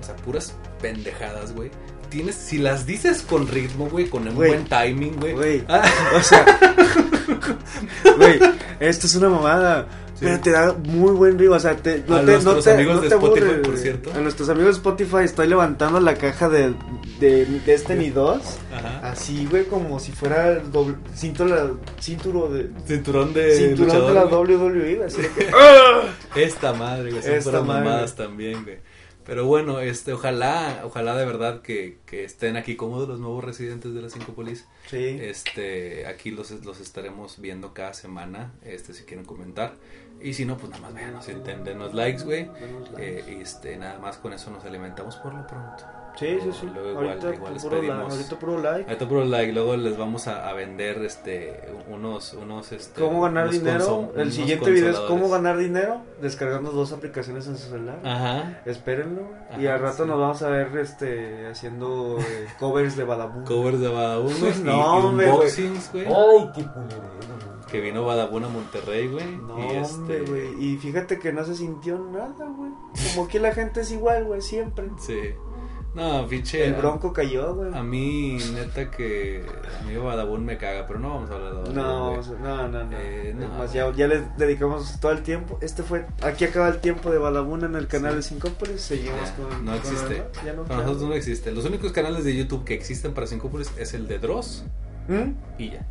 O sea, puras pendejadas, güey. Tienes, si las dices con ritmo, güey, con un Güey. buen timing, güey. Güey. Ah, O sea, güey, esto es una mamada. Pero te da muy buen ritmo. O sea, te, no A te, nuestros no te, amigos no de Spotify, por cierto. A nuestros amigos de Spotify estoy levantando la caja de, de Destiny 2. Ajá. Así, güey, como si fuera el doble, cinturón, cinturón de, Cinturón de. cinturón de la güey. WWE. Así de que, Esta madre, güey. Son Esta madre, mamadas también, güey. Pero bueno, este, ojalá, ojalá de verdad que, que estén aquí cómodos los nuevos residentes de la 5 Polis. sí. Este, aquí los, los estaremos viendo cada semana, este, si quieren comentar. Y si no, pues nada más véanos, denos likes, güey. Eh, y este, nada más con eso nos alimentamos por lo pronto. Sí, sí, sí. Luego igual- ahorita, igual les puro like, pedimos- ahorita puro like. Ahorita puro like, luego les vamos a, a vender este unos unos este ¿Cómo ganar unos dinero? El siguiente video es cómo ganar dinero descargando dos aplicaciones en su celular. Ajá. Espérenlo. y Ajá, al rato sí. nos vamos a ver este haciendo eh, covers de Badabun. Covers de Badabun y- No, y, unboxings, güey. Ay, qué culero. Que vino Badabun a Monterrey, güey. No, y hombre, este güey. Y fíjate que no se sintió nada, güey. Como que la gente es igual, güey, siempre. Sí. No, pinche. El bronco cayó, güey. A mí, neta, que. A mí Badabun me caga, pero no vamos a hablar de Badabun. No, no, no, no. Eh, no, más, ya, ya les dedicamos todo el tiempo. Este fue. Aquí acaba el tiempo de Badabun en el canal Sí. de Sincópolis. Seguimos Ya, con. no con existe. demás. Ya no Para nosotros no existe. Los únicos canales de YouTube que existen para Syncópolis es el de Dross ¿Mm? y ya.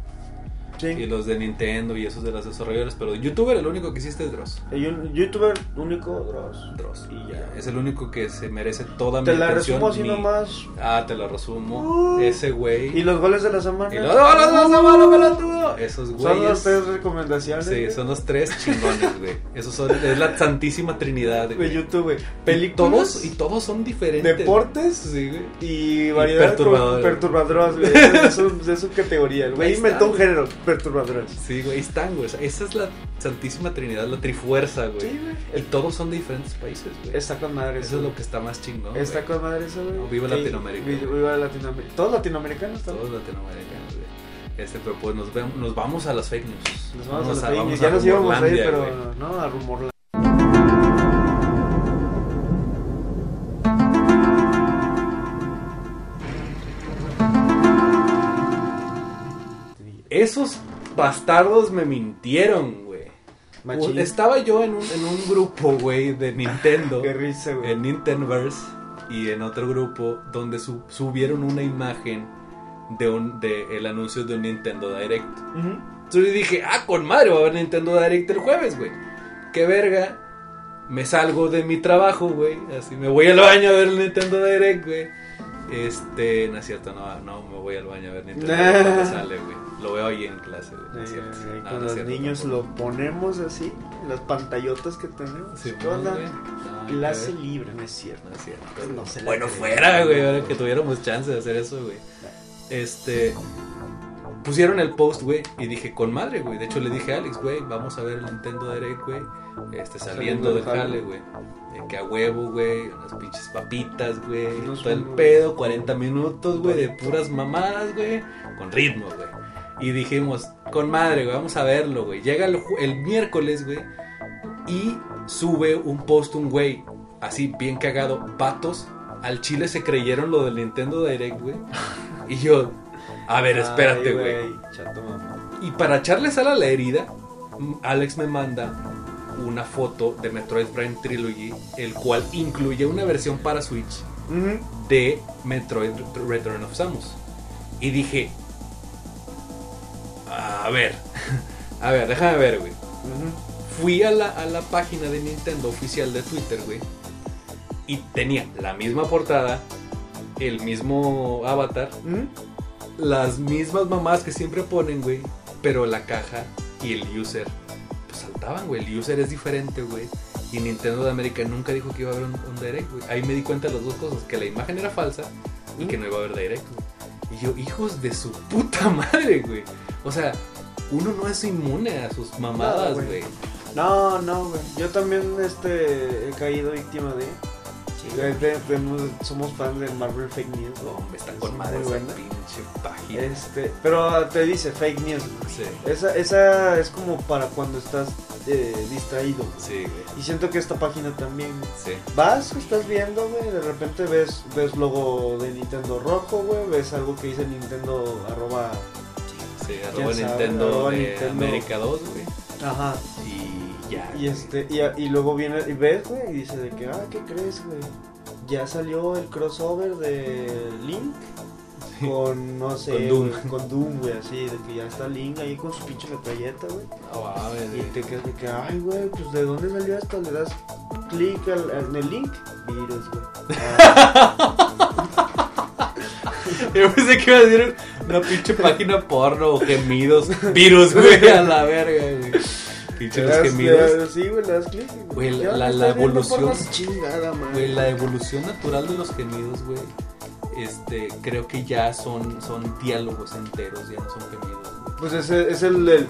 Sí. Y los de Nintendo y esos de los desarrolladores. Pero de youtuber, el único que existe es Dross. El youtuber único, Dross. Dross. Y ya. Es el único que se merece toda Te mi la atención. resumo así mi- nomás. Ah, te la resumo. Uh. Ese güey. Y los goles de la semana. Y los goles de la semana, pelotudo. Esos Son güeyes. las tres recomendaciones. Sí, son los tres chingones, güey. Esos son, es la santísima trinidad, de güey. YouTube, güey. Y Películas. todos, y todos son diferentes. Deportes. Sí, güey. Y variedad perturbadores. con perturbadoras, güey. Es su, de su categoría. El Ahí güey inventó un género, perturbadoras. Sí, güey, están, güey. O sea, esa es la santísima trinidad, la trifuerza, güey. Sí, güey. Y todos son de diferentes países, güey. Está con madre Eso es lo que está más chingón. Está con madre eso, güey. No, viva Sí, Latinoamérica. vi- Viva Latinoamérica. Todos latinoamericanos Todos también. latinoamericanos, güey. Este, pero pues nos, vemos- nos vamos a las fake news. Nos vamos, a las fake news. Ya nos íbamos a ir, pero no, a rumorla. Esos bastardos me mintieron, güey. Machín. Estaba yo en un, en un grupo, güey, de Nintendo. Qué risa, güey. en Nintendoverse y en otro grupo donde su- subieron una imagen de un de el anuncio de un Nintendo Direct. Entonces dije, ah, con madre, va a haber Nintendo Direct el jueves, güey. Qué verga. Me salgo de mi trabajo, güey. Así me voy al baño a ver el Nintendo Direct, güey. Este, no es cierto, no, no me voy al baño a ver Nintendo Direct cuando sale, güey. Lo veo ahí en clase, güey. No es cierto. No, con los niños lo ponemos así, en las pantallotas que tenemos. Sí, Clase libre, no es cierto. Es cierto. Se la bueno, fuera, güey, ahora que tuviéramos chance de hacer eso, güey. Este. Pusieron el post, güey, y dije, con madre, güey. De hecho, le dije a Alex, güey, vamos a ver el Nintendo Direct, güey. Este, saliendo del jale. güey. De que a huevo, güey, unas pinches papitas, güey. Todo el pedo, 40 minutos, güey, de puras mamadas, güey. Con ritmo, güey. Y dijimos, con madre, güey, vamos a verlo, güey. Llega el, miércoles, güey, y sube un post un güey, así bien cagado, patos. Al chile se creyeron lo del Nintendo Direct, güey. Y yo, a ver, espérate, Ay, güey. Chato mamá. Y para echarle sal a la herida, Alex me manda una foto de Metroid Prime Trilogy, el cual incluye una versión para Switch Ujú. de Metroid Return of Samus. Y dije, a ver, a ver, déjame ver, güey. Fui a la, a la página de Nintendo oficial de Twitter, güey. Y tenía la misma portada, el mismo avatar, las mismas mamás que siempre ponen, güey. Pero la caja y el user, pues saltaban, güey. El user es diferente, güey. Y Nintendo de América nunca dijo que iba a haber un, un direct, güey. Ahí me di cuenta de las dos cosas: que la imagen era falsa y que no iba a haber direct, güey. Y yo, hijos de su puta madre, güey. O sea, uno no es inmune a sus mamadas, No, güey. güey. No, no, güey. Yo también este, he caído víctima de. de- de- de- somos fans de Marvel Fake News. No, güey. hombre, está Es con madre esa pinche página. Este, pero te dice fake news. Sí, Esa, esa es como para cuando estás eh, distraído. sí, güey. Y siento que esta página también. Sí. Vas, estás viendo, güey, de repente ves, ves logo de Nintendo rojo, güey, ves algo que dice Nintendo arroba, Sí, ¿Quién arroba? Nintendo Arroba de Nintendo. América 2, güey. ajá, Y ya. y este, y, y luego viene, y ves, güey, y dice de que, ah, ¿qué crees, güey? Ya salió el crossover de Link con, no sé, Con Doom. güey, con Doom, güey, así, de que ya está Link ahí con su pinche metralleta, güey. No mames, Y güey. te quedas de que, ay, güey, pues ¿de dónde salió esto? Le das clic en el link, virus, güey. Ah, Yo pensé que iba a decir una pinche página porno o gemidos. Virus, güey, a la verga, güey. Pinche los gemidos. le- sí, güey, le das clic. y, Güey, la- evolución- porno, Chingada, man. Güey, la evolución natural de los gemidos, güey. Este, creo que ya son, son diálogos enteros, ya no son gemidos. Pues ese es el, el-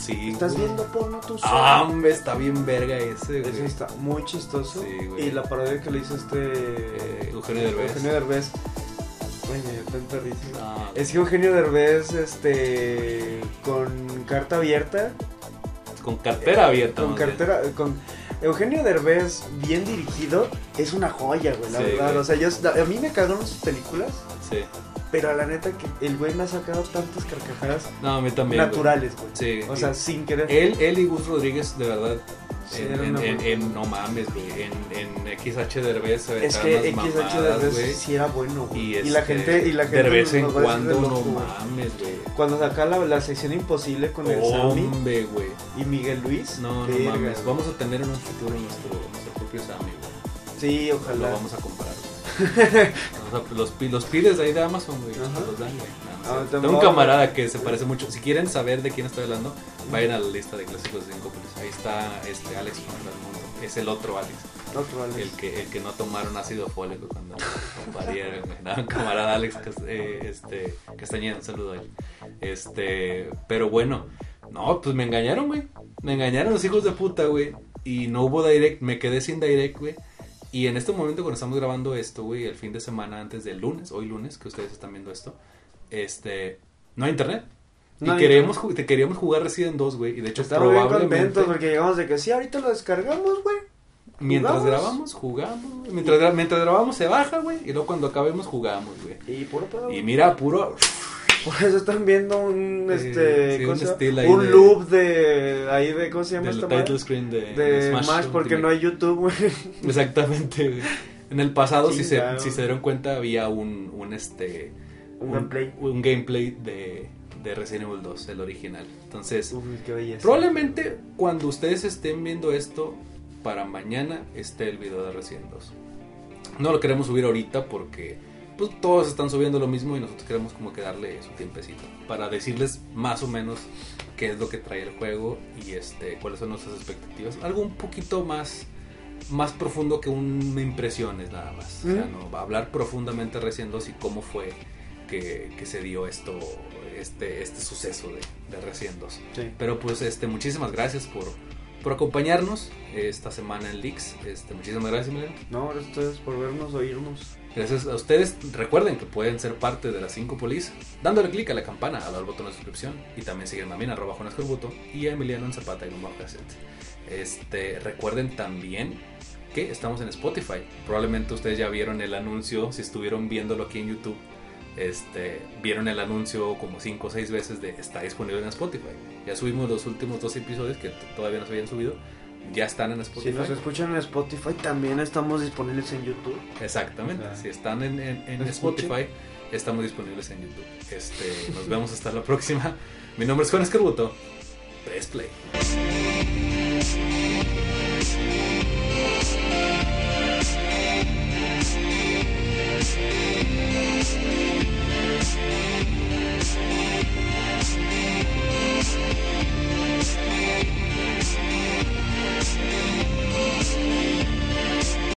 Sí. ¿Estás güey. viendo porno tú solo? Ah, hombre, está bien verga ese, Ese güey. está muy chistoso. Sí, güey. y la parodia que le hizo este. Eh, Eugenio Derbez. Eugenio Derbez. Güey, me dio tanta risa. No, Es que Eugenio Derbez, este. Con carta abierta. con cartera abierta. Con más bien. cartera. Con Eugenio Derbez, bien dirigido, es una joya, güey, la Sí, verdad. güey. O sea, yo, a mí me cagaron sus películas, Sí. pero la neta que el güey me ha sacado tantas carcajadas No, a mí también. güey. naturales, güey. Sí. O sea, sin querer. Él, él y Gus Rodríguez, de verdad. Sí, en, no mames, güey. En, en XH Derbez es que XH mamadas, Derbez sí era bueno, güey. Y, Y, la este, gente. Y la gente De vez en cuando, no mames, güey. Cuando saca la, la sección imposible con el Sammy Hombre, güey. y Miguel Luis. No, no verga, mames. Vamos a tener en un futuro nuestro, nuestro propio Sammy, güey. Sí, Lo ojalá. vamos a sea, los, los pides ahí de Amazon, güey. Los dan, güey. Ah, Tengo un camarada que se parece mucho. Si quieren saber de quién estoy hablando, vayan a la lista de clásicos de Incópolis. Ahí está este Alex. Es el otro Alex. Otro Alex. El que, el que no tomaron ácido fólico cuando lo parieron, güey. Camarada Alex eh, este, Castañeda, un saludo a él. Este, pero bueno, no, pues me engañaron, güey. Me engañaron los hijos de puta, güey. Y no hubo direct, me quedé sin direct, güey. Y en este momento, cuando estamos grabando esto, güey, el fin de semana antes del lunes, hoy lunes, que ustedes están viendo esto, este, no hay internet. No y ju- te queríamos jugar Resident 2, güey. Y de hecho, Estamos bien probablemente. contentos porque llegamos de que sí, ahorita lo descargamos, güey. Mientras ¿Jugamos? grabamos, jugamos. Mientras, mientras grabamos se baja, güey. Y luego cuando acabemos, jugamos, güey. Y puro pedo. Y mira, puro. Por eso están viendo un, Sí, este, sí, ¿cómo un de- loop de, ahí de, ¿cómo se llama esta title screen de, De Smash, porque Ultimate. no hay YouTube, güey. Exactamente. En el pasado, si se, si se dieron cuenta, había un, un este. Un gameplay. un gameplay de, de Resident Evil 2, el original. Entonces, Uf, qué belleza. probablemente cuando ustedes estén viendo esto, para mañana esté el video de Resident 2. No lo queremos subir ahorita porque pues, todos están subiendo lo mismo y nosotros queremos como que darle su tiempecito para decirles más o menos qué es lo que trae el juego y este cuáles son nuestras expectativas. Algo un poquito más más profundo que un impresiones nada más. O sea, no, va a hablar profundamente Resident 2 y cómo fue que, que se dio esto, este, este suceso de, de Resident 2. Sí. Pero pues este, muchísimas gracias por, por acompañarnos esta semana en Leaks. Este, muchísimas gracias, Emiliano. No, gracias a ustedes por vernos, oírnos. Gracias a ustedes. Recuerden que pueden ser parte de las 5 polis dándole clic a la campana, a dar botón de suscripción y también siguen a mí en arroba Jonas Corbuto y a Emiliano en Zapata y cassette. Este, recuerden también que estamos en Spotify. Probablemente ustedes ya vieron el anuncio, si estuvieron viéndolo aquí en YouTube. Este, vieron el anuncio como 5 o 6 veces de está disponible en Spotify. Ya subimos los últimos dos episodios que todavía no se habían subido. Ya están en Si Spotify. nos escuchan en Spotify, también estamos disponibles en YouTube. Exactamente. O sea, si están en, en- en escuchen. Spotify, estamos disponibles en YouTube. Este, nos vemos hasta la próxima. Mi nombre es Juan Escarbuto. Press Play.